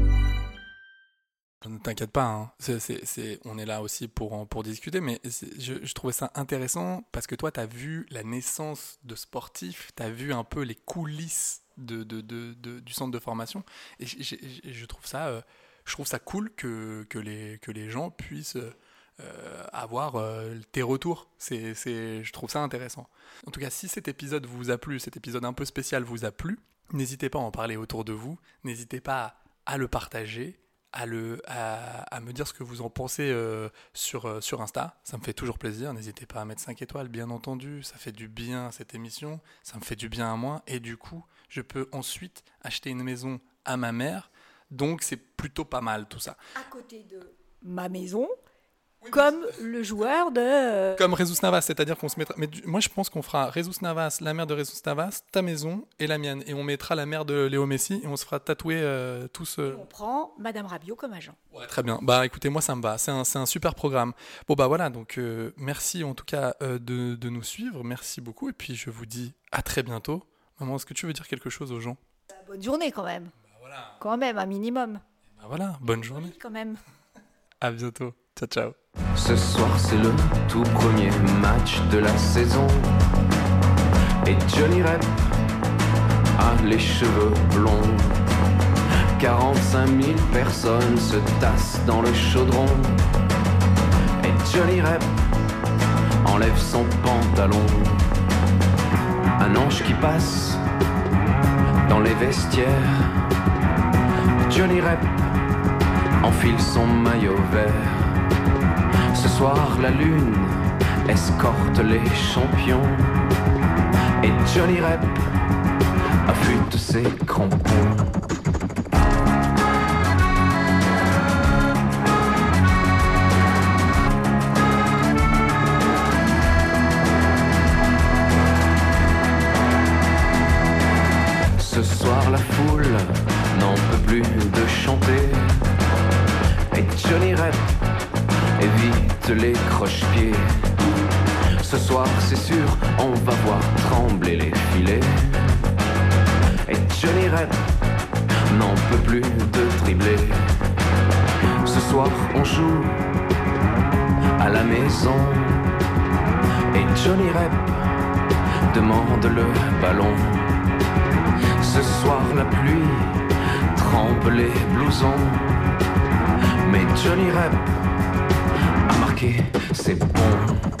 Ne t'inquiète pas, hein. On est là aussi pour, discuter, mais je, trouvais ça intéressant parce que toi, tu as vu la naissance de sportifs, tu as vu un peu les coulisses du centre de formation, et je, trouve ça, euh, je trouve ça cool que, les, gens puissent euh, avoir euh, tes retours. Je trouve ça intéressant. En tout cas, si cet épisode vous a plu, cet épisode un peu spécial vous a plu, n'hésitez pas à en parler autour de vous, n'hésitez pas à le partager à, le, à, à me dire ce que vous en pensez euh, sur, euh, sur Insta. Ça me fait toujours plaisir. N'hésitez pas à mettre 5 étoiles, bien entendu. Ça fait du bien à cette émission. Ça me fait du bien à moi. Et du coup, je peux ensuite acheter une maison à ma mère. Donc, c'est plutôt pas mal tout ça. À côté de ma maison, comme le joueur de... euh, Comme Jesus Navas, c'est-à-dire qu'on se mettra. Mais moi, je pense qu'on fera Jesus Navas, la mère de Jesus Navas, ta maison et la mienne. Et on mettra la mère de Léo Messi et on se fera tatouer euh, tous. euh, On prend Madame Rabiot comme agent. Ouais, très bien. Bah écoutez, moi ça me va. C'est un, un super programme. Bon bah voilà, donc euh, merci en tout cas de, de nous suivre. Merci beaucoup. Et puis je vous dis à très bientôt. Maman, est-ce que tu veux dire quelque chose aux gens? Bonne journée quand même. Quand même, un minimum. Bah voilà, bonne journée. Quand même. À bientôt. Ce soir c'est le tout premier match de la saison. Et Johnny Rep a les cheveux blonds. 45 000 personnes se tassent dans le chaudron. Et Johnny Rep enlève son pantalon. Un ange qui passe dans les vestiaires. Johnny Rep enfile son maillot vert soir, la lune escorte les champions. Et Johnny Rep affûte ses crampons. Les blousons. Mais Johnny Rep a marqué, c'est bon.